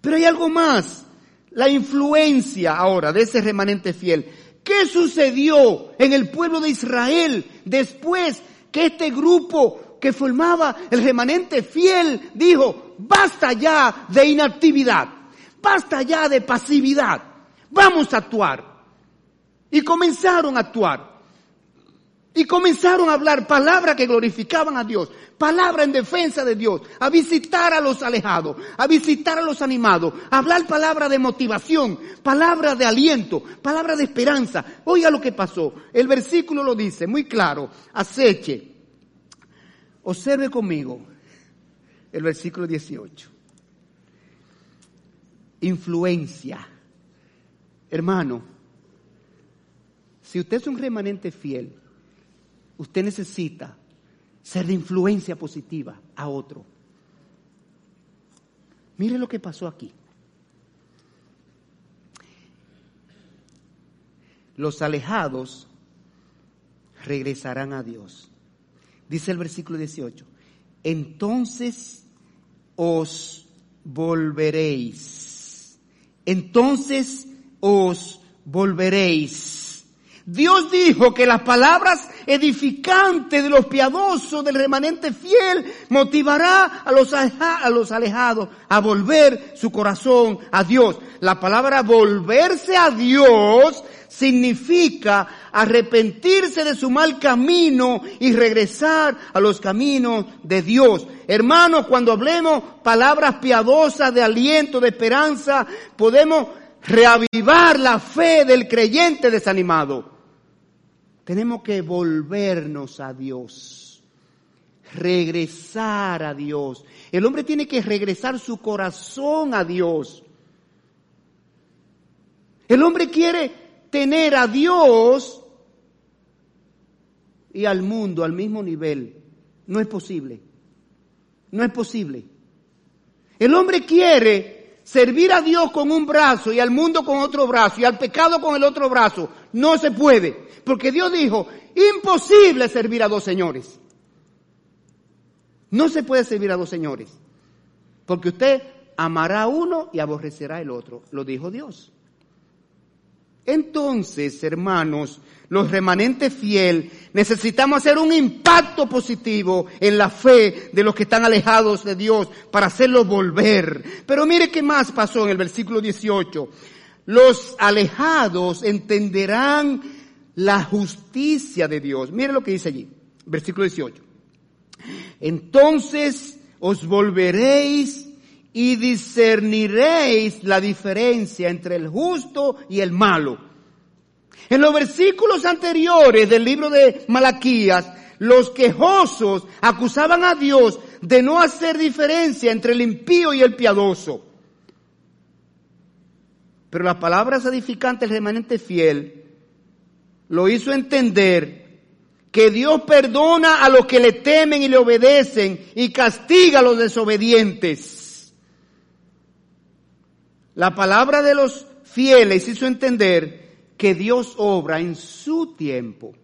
Pero hay algo más, la influencia ahora de ese remanente fiel. ¿Qué sucedió en el pueblo de Israel después que este grupo que formaba el remanente fiel dijo, basta ya de inactividad, basta ya de pasividad, vamos a actuar? Y comenzaron a actuar. Y comenzaron a hablar palabras que glorificaban a Dios, palabra en defensa de Dios, a visitar a los alejados, a visitar a los animados, a hablar palabra de motivación, palabra de aliento, palabra de esperanza. Oiga lo que pasó. El versículo lo dice muy claro. Aceche. Observe conmigo el versículo 18. Influencia. Hermano, si usted es un remanente fiel, usted necesita ser de influencia positiva a otro. Mire lo que pasó aquí. Los alejados regresarán a Dios. Dice el versículo 18. entonces os volveréis. Entonces os volveréis. Dios dijo que las palabras edificantes de los piadosos, del remanente fiel, motivará a los, alejados a volver su corazón a Dios. La palabra volverse a Dios significa arrepentirse de su mal camino y regresar a los caminos de Dios. Hermanos, cuando hablemos palabras piadosas de aliento, de esperanza, podemos reavivar la fe del creyente desanimado. Tenemos que volvernos a Dios, regresar a Dios. El hombre tiene que regresar su corazón a Dios. El hombre quiere tener a Dios y al mundo al mismo nivel. No es posible. No es posible. El hombre quiere servir a Dios con un brazo y al mundo con otro brazo y al pecado con el otro brazo. No se puede. Porque Dios dijo, imposible servir a dos señores. No se puede servir a dos señores. Porque usted amará a uno y aborrecerá el otro. Lo dijo Dios. Entonces, hermanos, los remanentes fiel, necesitamos hacer un impacto positivo en la fe de los que están alejados de Dios para hacerlos volver. Pero mire qué más pasó en el versículo 18. Los alejados entenderán la justicia de Dios. Mire lo que dice allí, versículo 18. Entonces os volveréis y discerniréis la diferencia entre el justo y el malo. En los versículos anteriores del libro de Malaquías, los quejosos acusaban a Dios de no hacer diferencia entre el impío y el piadoso. Pero las palabras edificantes del remanente fiel lo hizo entender que Dios perdona a los que le temen y le obedecen y castiga a los desobedientes. La palabra de los fieles hizo entender que Dios obra en su tiempo.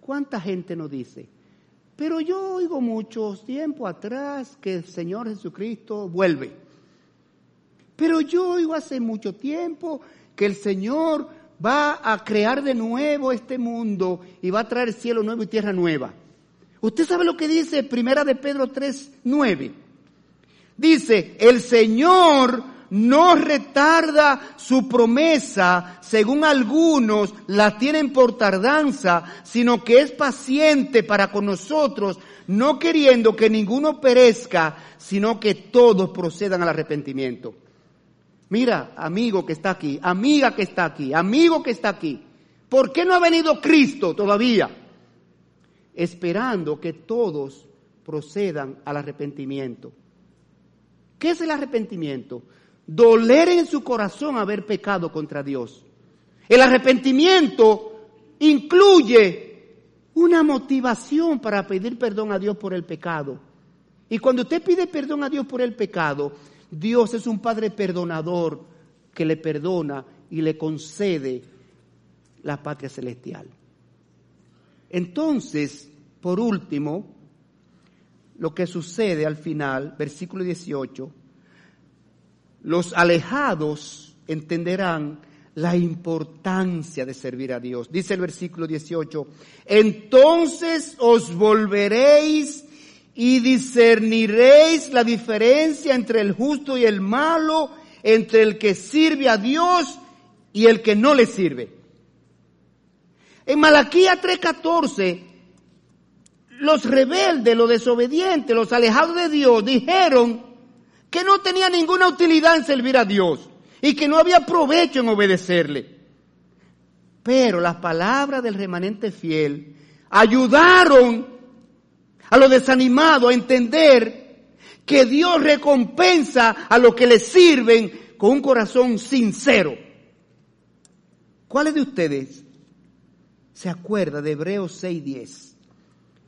¿Cuánta gente nos dice? Pero yo oigo muchos tiempo atrás que el Señor Jesucristo vuelve. Pero yo oigo hace mucho tiempo que el Señor va a crear de nuevo este mundo y va a traer cielo nuevo y tierra nueva. Usted sabe lo que dice Primera de Pedro 3, 9. Dice, el Señor no retarda su promesa, según algunos la tienen por tardanza, sino que es paciente para con nosotros, no queriendo que ninguno perezca, sino que todos procedan al arrepentimiento. Mira, amigo que está aquí, amiga que está aquí, amigo que está aquí. ¿Por qué no ha venido Cristo todavía? Esperando que todos procedan al arrepentimiento. ¿Qué es el arrepentimiento? Doler en su corazón haber pecado contra Dios. El arrepentimiento incluye una motivación para pedir perdón a Dios por el pecado. Y cuando usted pide perdón a Dios por el pecado, Dios es un Padre perdonador que le perdona y le concede la patria celestial. Entonces, por último, lo que sucede al final, versículo 18, los alejados entenderán la importancia de servir a Dios. Dice el versículo 18, entonces os volveréis y discerniréis la diferencia entre el justo y el malo, entre el que sirve a Dios y el que no le sirve. En Malaquía 3:14, los rebeldes, los desobedientes, los alejados de Dios dijeron que no tenía ninguna utilidad en servir a Dios y que no había provecho en obedecerle. Pero las palabras del remanente fiel ayudaron a los desanimados a entender que Dios recompensa a los que le sirven con un corazón sincero. ¿Cuáles de ustedes se acuerda de Hebreos 6.10?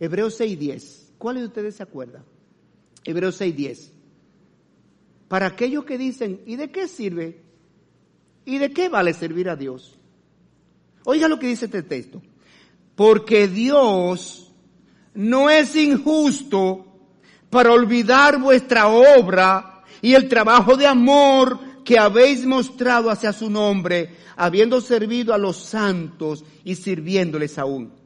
Hebreos 6.10. ¿Cuáles de ustedes se acuerdan? Hebreos 6.10. Para aquellos que dicen, ¿y de qué sirve? ¿Y de qué vale servir a Dios? Oiga lo que dice este texto. Porque Dios no es injusto para olvidar vuestra obra y el trabajo de amor que habéis mostrado hacia su nombre, habiendo servido a los santos y sirviéndoles aún.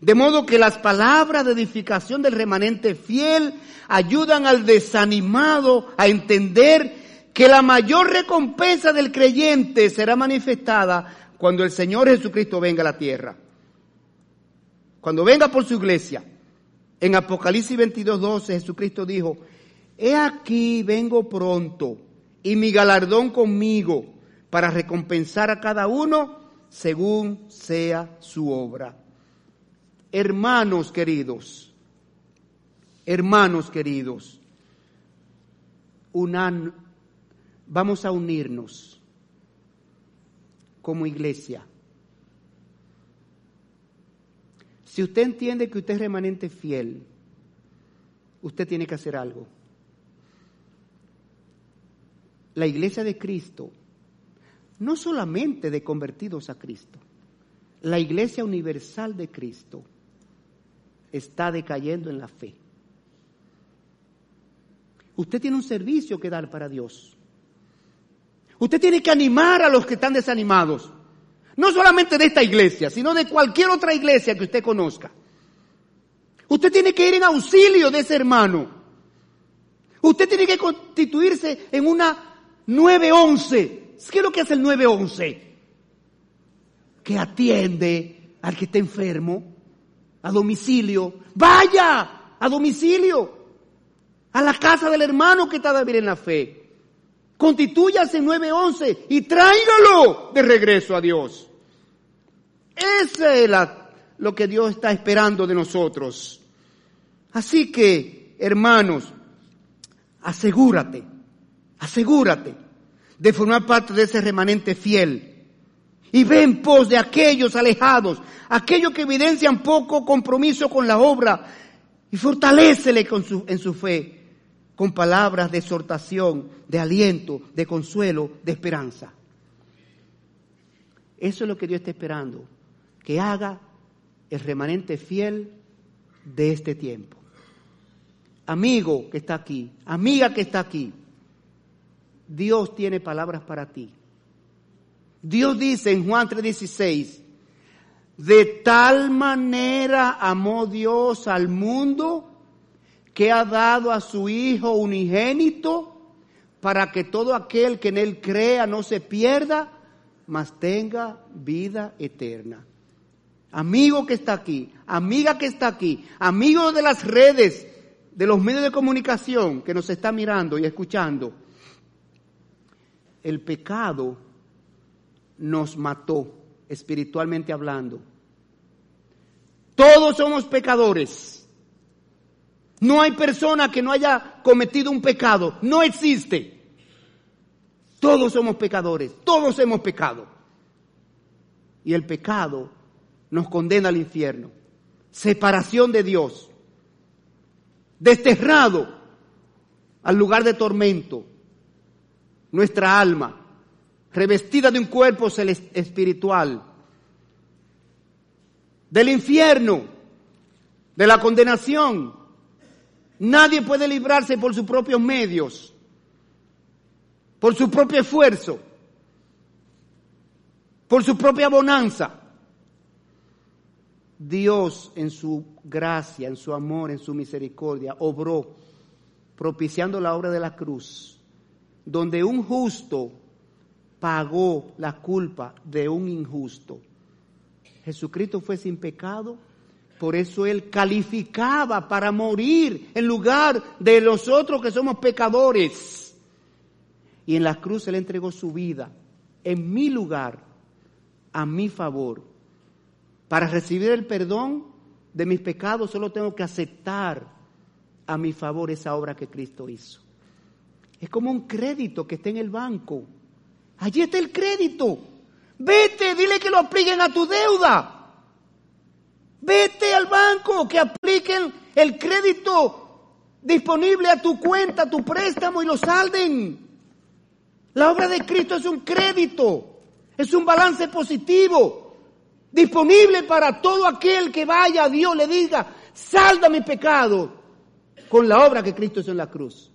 De modo que las palabras de edificación del remanente fiel ayudan al desanimado a entender que la mayor recompensa del creyente será manifestada cuando el Señor Jesucristo venga a la tierra. Cuando venga por su iglesia. En Apocalipsis 22, 12 Jesucristo dijo, He aquí vengo pronto y mi galardón conmigo para recompensar a cada uno según sea su obra. Hermanos queridos, hermanos queridos, unan, vamos a unirnos como iglesia. Si usted entiende que usted es remanente fiel, usted tiene que hacer algo. La iglesia de Cristo, no solamente de convertidos a Cristo, la iglesia universal de Cristo está decayendo en la fe. Usted tiene un servicio que dar para Dios. Usted tiene que animar a los que están desanimados. No solamente de esta iglesia, sino de cualquier otra iglesia que usted conozca. Usted tiene que ir en auxilio de ese hermano. Usted tiene que constituirse en una 911. ¿Qué es lo que hace el 911? Que atiende al que está enfermo a domicilio. Vaya a domicilio. A la casa del hermano que está débil en la fe. Constitúyase en 911 y tráigalo de regreso a Dios. Ese es lo que Dios está esperando de nosotros. Así que, hermanos, asegúrate, asegúrate de formar parte de ese remanente fiel. Y ve en pos de aquellos alejados, aquellos que evidencian poco compromiso con la obra, y fortalécele con su, en su fe con palabras de exhortación, de aliento, de consuelo, de esperanza. Eso es lo que Dios está esperando que haga el remanente fiel de este tiempo. Amigo que está aquí, amiga que está aquí, Dios tiene palabras para ti. Dios dice en Juan 3:16, de tal manera amó Dios al mundo que ha dado a su Hijo unigénito para que todo aquel que en Él crea no se pierda, mas tenga vida eterna. Amigo que está aquí, amiga que está aquí, amigo de las redes, de los medios de comunicación que nos está mirando y escuchando, el pecado nos mató espiritualmente hablando. Todos somos pecadores. No hay persona que no haya cometido un pecado. No existe. Todos somos pecadores. Todos hemos pecado. Y el pecado nos condena al infierno. Separación de Dios. Desterrado al lugar de tormento. Nuestra alma, revestida de un cuerpo espiritual. Del infierno, de la condenación. Nadie puede librarse por sus propios medios, por su propio esfuerzo, por su propia bonanza. Dios en su gracia, en su amor, en su misericordia, obró propiciando la obra de la cruz, donde un justo pagó la culpa de un injusto. Jesucristo fue sin pecado, por eso Él calificaba para morir en lugar de nosotros que somos pecadores. Y en la cruz Él entregó su vida en mi lugar, a mi favor para recibir el perdón de mis pecados solo tengo que aceptar a mi favor esa obra que Cristo hizo. Es como un crédito que está en el banco. Allí está el crédito. Vete, dile que lo apliquen a tu deuda. Vete al banco, que apliquen el crédito disponible a tu cuenta, a tu préstamo y lo salden. La obra de Cristo es un crédito, es un balance positivo disponible para todo aquel que vaya a Dios le diga, salda mi pecado con la obra que Cristo hizo en la cruz.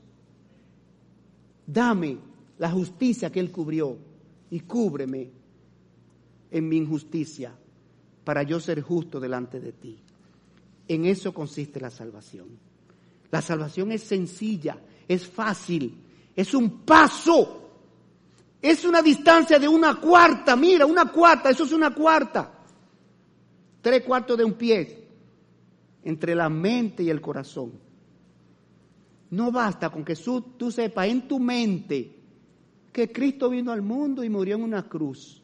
Dame la justicia que Él cubrió y cúbreme en mi injusticia para yo ser justo delante de ti. En eso consiste la salvación. La salvación es sencilla, es fácil, es un paso. Es una distancia de una cuarta, mira, una cuarta, eso es una cuarta. Tres cuartos de un pie entre la mente y el corazón. No basta con que tú, sepas en tu mente que Cristo vino al mundo y murió en una cruz.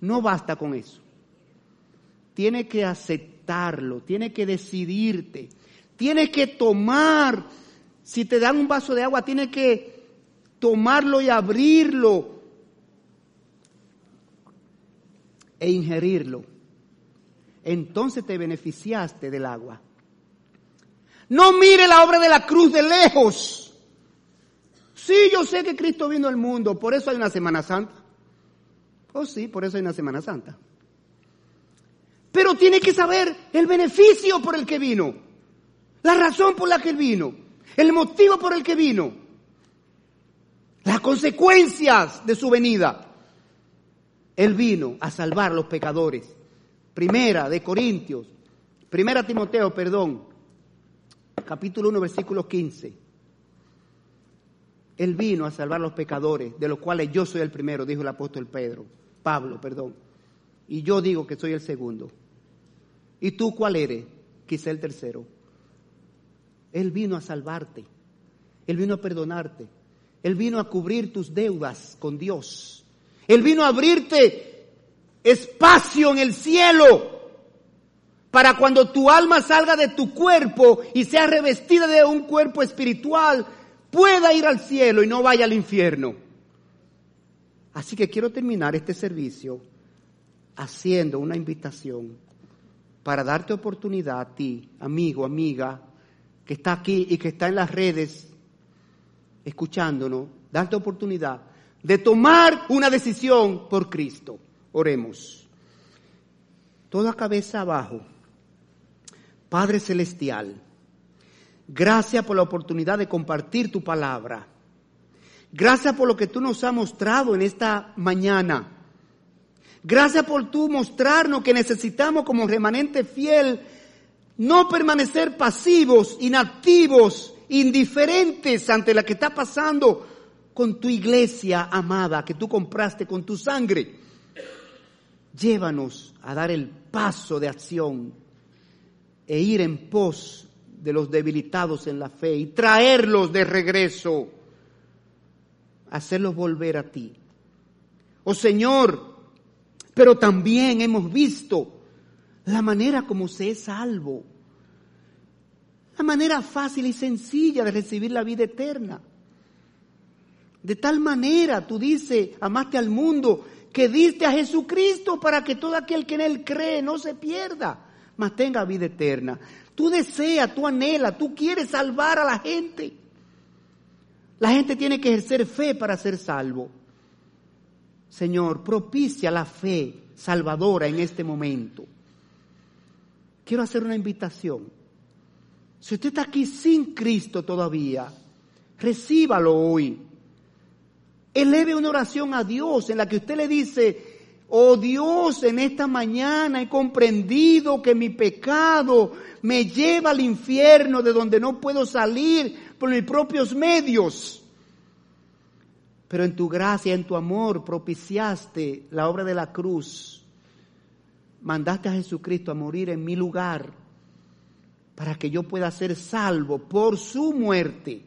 No basta con eso. Tiene que aceptarlo, tiene que decidirte, tiene que tomar, si te dan un vaso de agua, tiene que tomarlo y abrirlo e ingerirlo. Entonces te beneficiaste del agua. No mire la obra de la cruz de lejos. Sí, yo sé que Cristo vino al mundo, por eso hay una Semana Santa. Oh, sí, por eso hay una Semana Santa. Pero tiene que saber el beneficio por el que vino, la razón por la que vino, el motivo por el que vino, las consecuencias de su venida. Él vino a salvar a los pecadores. Primera de Corintios, primera Timoteo, perdón, capítulo 1, versículo 15. Él vino a salvar a los pecadores, de los cuales yo soy el primero, dijo el apóstol Pedro, Pablo, perdón. Y yo digo que soy el segundo. ¿Y tú cuál eres? Quizá el tercero. Él vino a salvarte. Él vino a perdonarte. Él vino a cubrir tus deudas con Dios. Él vino a abrirte espacio en el cielo para cuando tu alma salga de tu cuerpo y sea revestida de un cuerpo espiritual, pueda ir al cielo y no vaya al infierno. Así que quiero terminar este servicio haciendo una invitación para darte oportunidad a ti, amigo, amiga, que está aquí y que está en las redes escuchándonos, darte oportunidad de tomar una decisión por Cristo. Oremos. Toda cabeza abajo. Padre Celestial, gracias por la oportunidad de compartir tu palabra. Gracias por lo que tú nos has mostrado en esta mañana. Gracias por tú mostrarnos que necesitamos como remanente fiel no permanecer pasivos, inactivos, indiferentes ante la que está pasando con tu iglesia amada que tú compraste con tu sangre. Llévanos a dar el paso de acción e ir en pos de los debilitados en la fe y traerlos de regreso, hacerlos volver a ti. Oh Señor, pero también hemos visto la manera como se es salvo, la manera fácil y sencilla de recibir la vida eterna. De tal manera, tú dices, amaste al mundo, que diste a Jesucristo para que todo aquel que en Él cree no se pierda, mas tenga vida eterna. Tú deseas, tú anhelas, tú quieres salvar a la gente. La gente tiene que ejercer fe para ser salvo. Señor, propicia la fe salvadora en este momento. Quiero hacer una invitación. Si usted está aquí sin Cristo todavía, recíbalo hoy. Eleve una oración a Dios en la que usted le dice, Oh Dios, en esta mañana he comprendido que mi pecado me lleva al infierno de donde no puedo salir por mis propios medios. Pero en tu gracia, en tu amor, propiciaste la obra de la cruz. Mandaste a Jesucristo a morir en mi lugar para que yo pueda ser salvo por su muerte.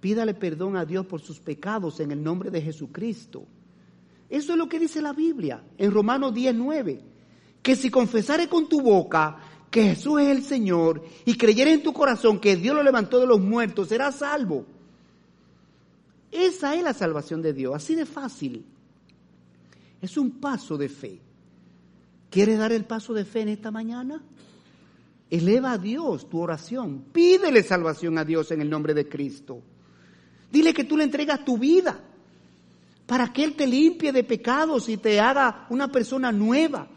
Pídale perdón a Dios por sus pecados en el nombre de Jesucristo. Eso es lo que dice la Biblia en Romanos 19. Que si confesare con tu boca que Jesús es el Señor y creyere en tu corazón que Dios lo levantó de los muertos, serás salvo. Esa es la salvación de Dios, así de fácil. Es un paso de fe. ¿Quieres dar el paso de fe en esta mañana? Eleva a Dios tu oración. Pídele salvación a Dios en el nombre de Cristo. Dile que tú le entregas tu vida para que Él te limpie de pecados y te haga una persona nueva.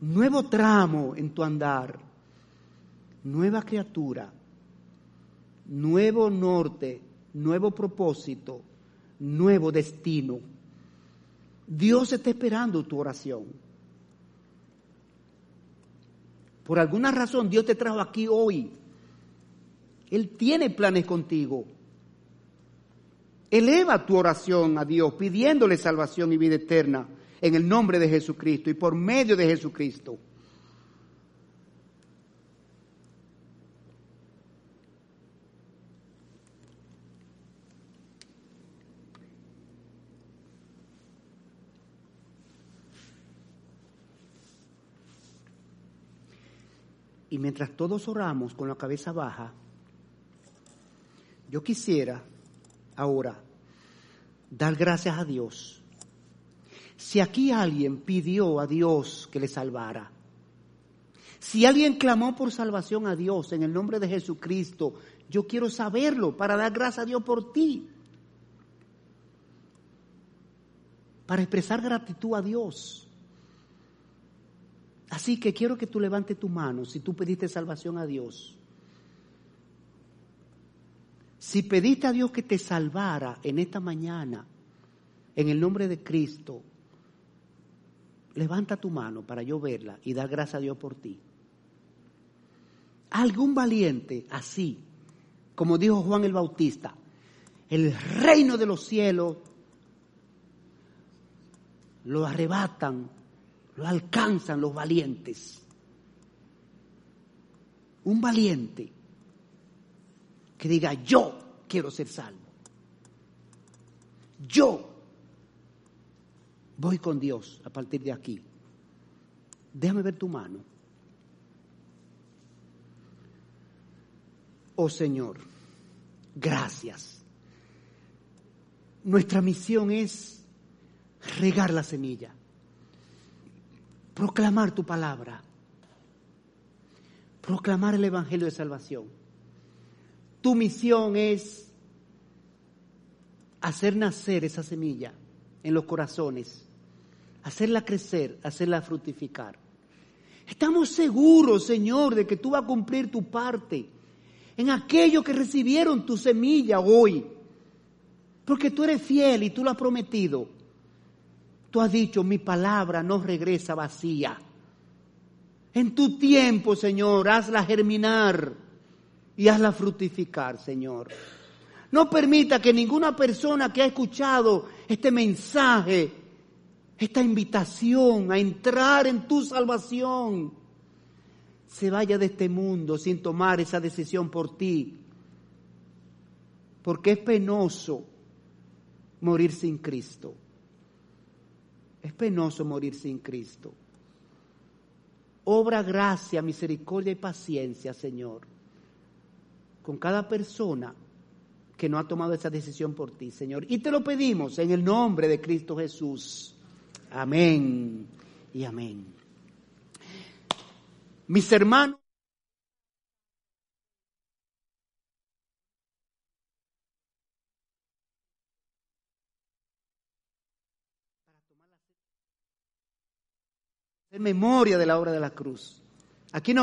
nuevo tramo en tu andar, nueva criatura, nuevo norte, nuevo propósito, nuevo destino. Dios está esperando tu oración. Por alguna razón Dios te trajo aquí hoy. Él tiene planes contigo. Eleva tu oración a Dios pidiéndole salvación y vida eterna en el nombre de Jesucristo y por medio de Jesucristo. Y mientras todos oramos con la cabeza baja, yo quisiera ahora dar gracias a Dios. Si aquí alguien pidió a Dios que le salvara, si alguien clamó por salvación a Dios en el nombre de Jesucristo, yo quiero saberlo para dar gracias a Dios por ti. Para expresar gratitud a Dios. Así que quiero que tú levantes tu mano si tú pediste salvación a Dios. Si pediste a Dios que te salvara en esta mañana, en el nombre de Cristo, levanta tu mano para yo verla y dar gracias a Dios por ti. Algún valiente así, como dijo Juan el Bautista, el reino de los cielos lo arrebatan lo alcanzan los valientes. Un valiente que diga, yo quiero ser salvo. Yo voy con Dios a partir de aquí. Déjame ver tu mano. Oh Señor, gracias. Nuestra misión es regar la semilla proclamar tu palabra, proclamar el Evangelio de Salvación. Tu misión es hacer nacer esa semilla en los corazones, hacerla crecer, hacerla fructificar. Estamos seguros, Señor, de que tú vas a cumplir tu parte en aquellos que recibieron tu semilla hoy, porque tú eres fiel y tú lo has prometido. Tú has dicho, mi palabra no regresa vacía. En tu tiempo, Señor, hazla germinar y hazla fructificar, Señor. No permita que ninguna persona que ha escuchado este mensaje, esta invitación a entrar en tu salvación, se vaya de este mundo sin tomar esa decisión por ti. Porque es penoso morir sin Cristo. Es penoso morir sin Cristo. Obra gracia, misericordia y paciencia, Señor, con cada persona que no ha tomado esa decisión por ti, Señor. Y te lo pedimos en el nombre de Cristo Jesús. Amén y amén. Mis hermanos. en memoria de la obra de la cruz. Aquí no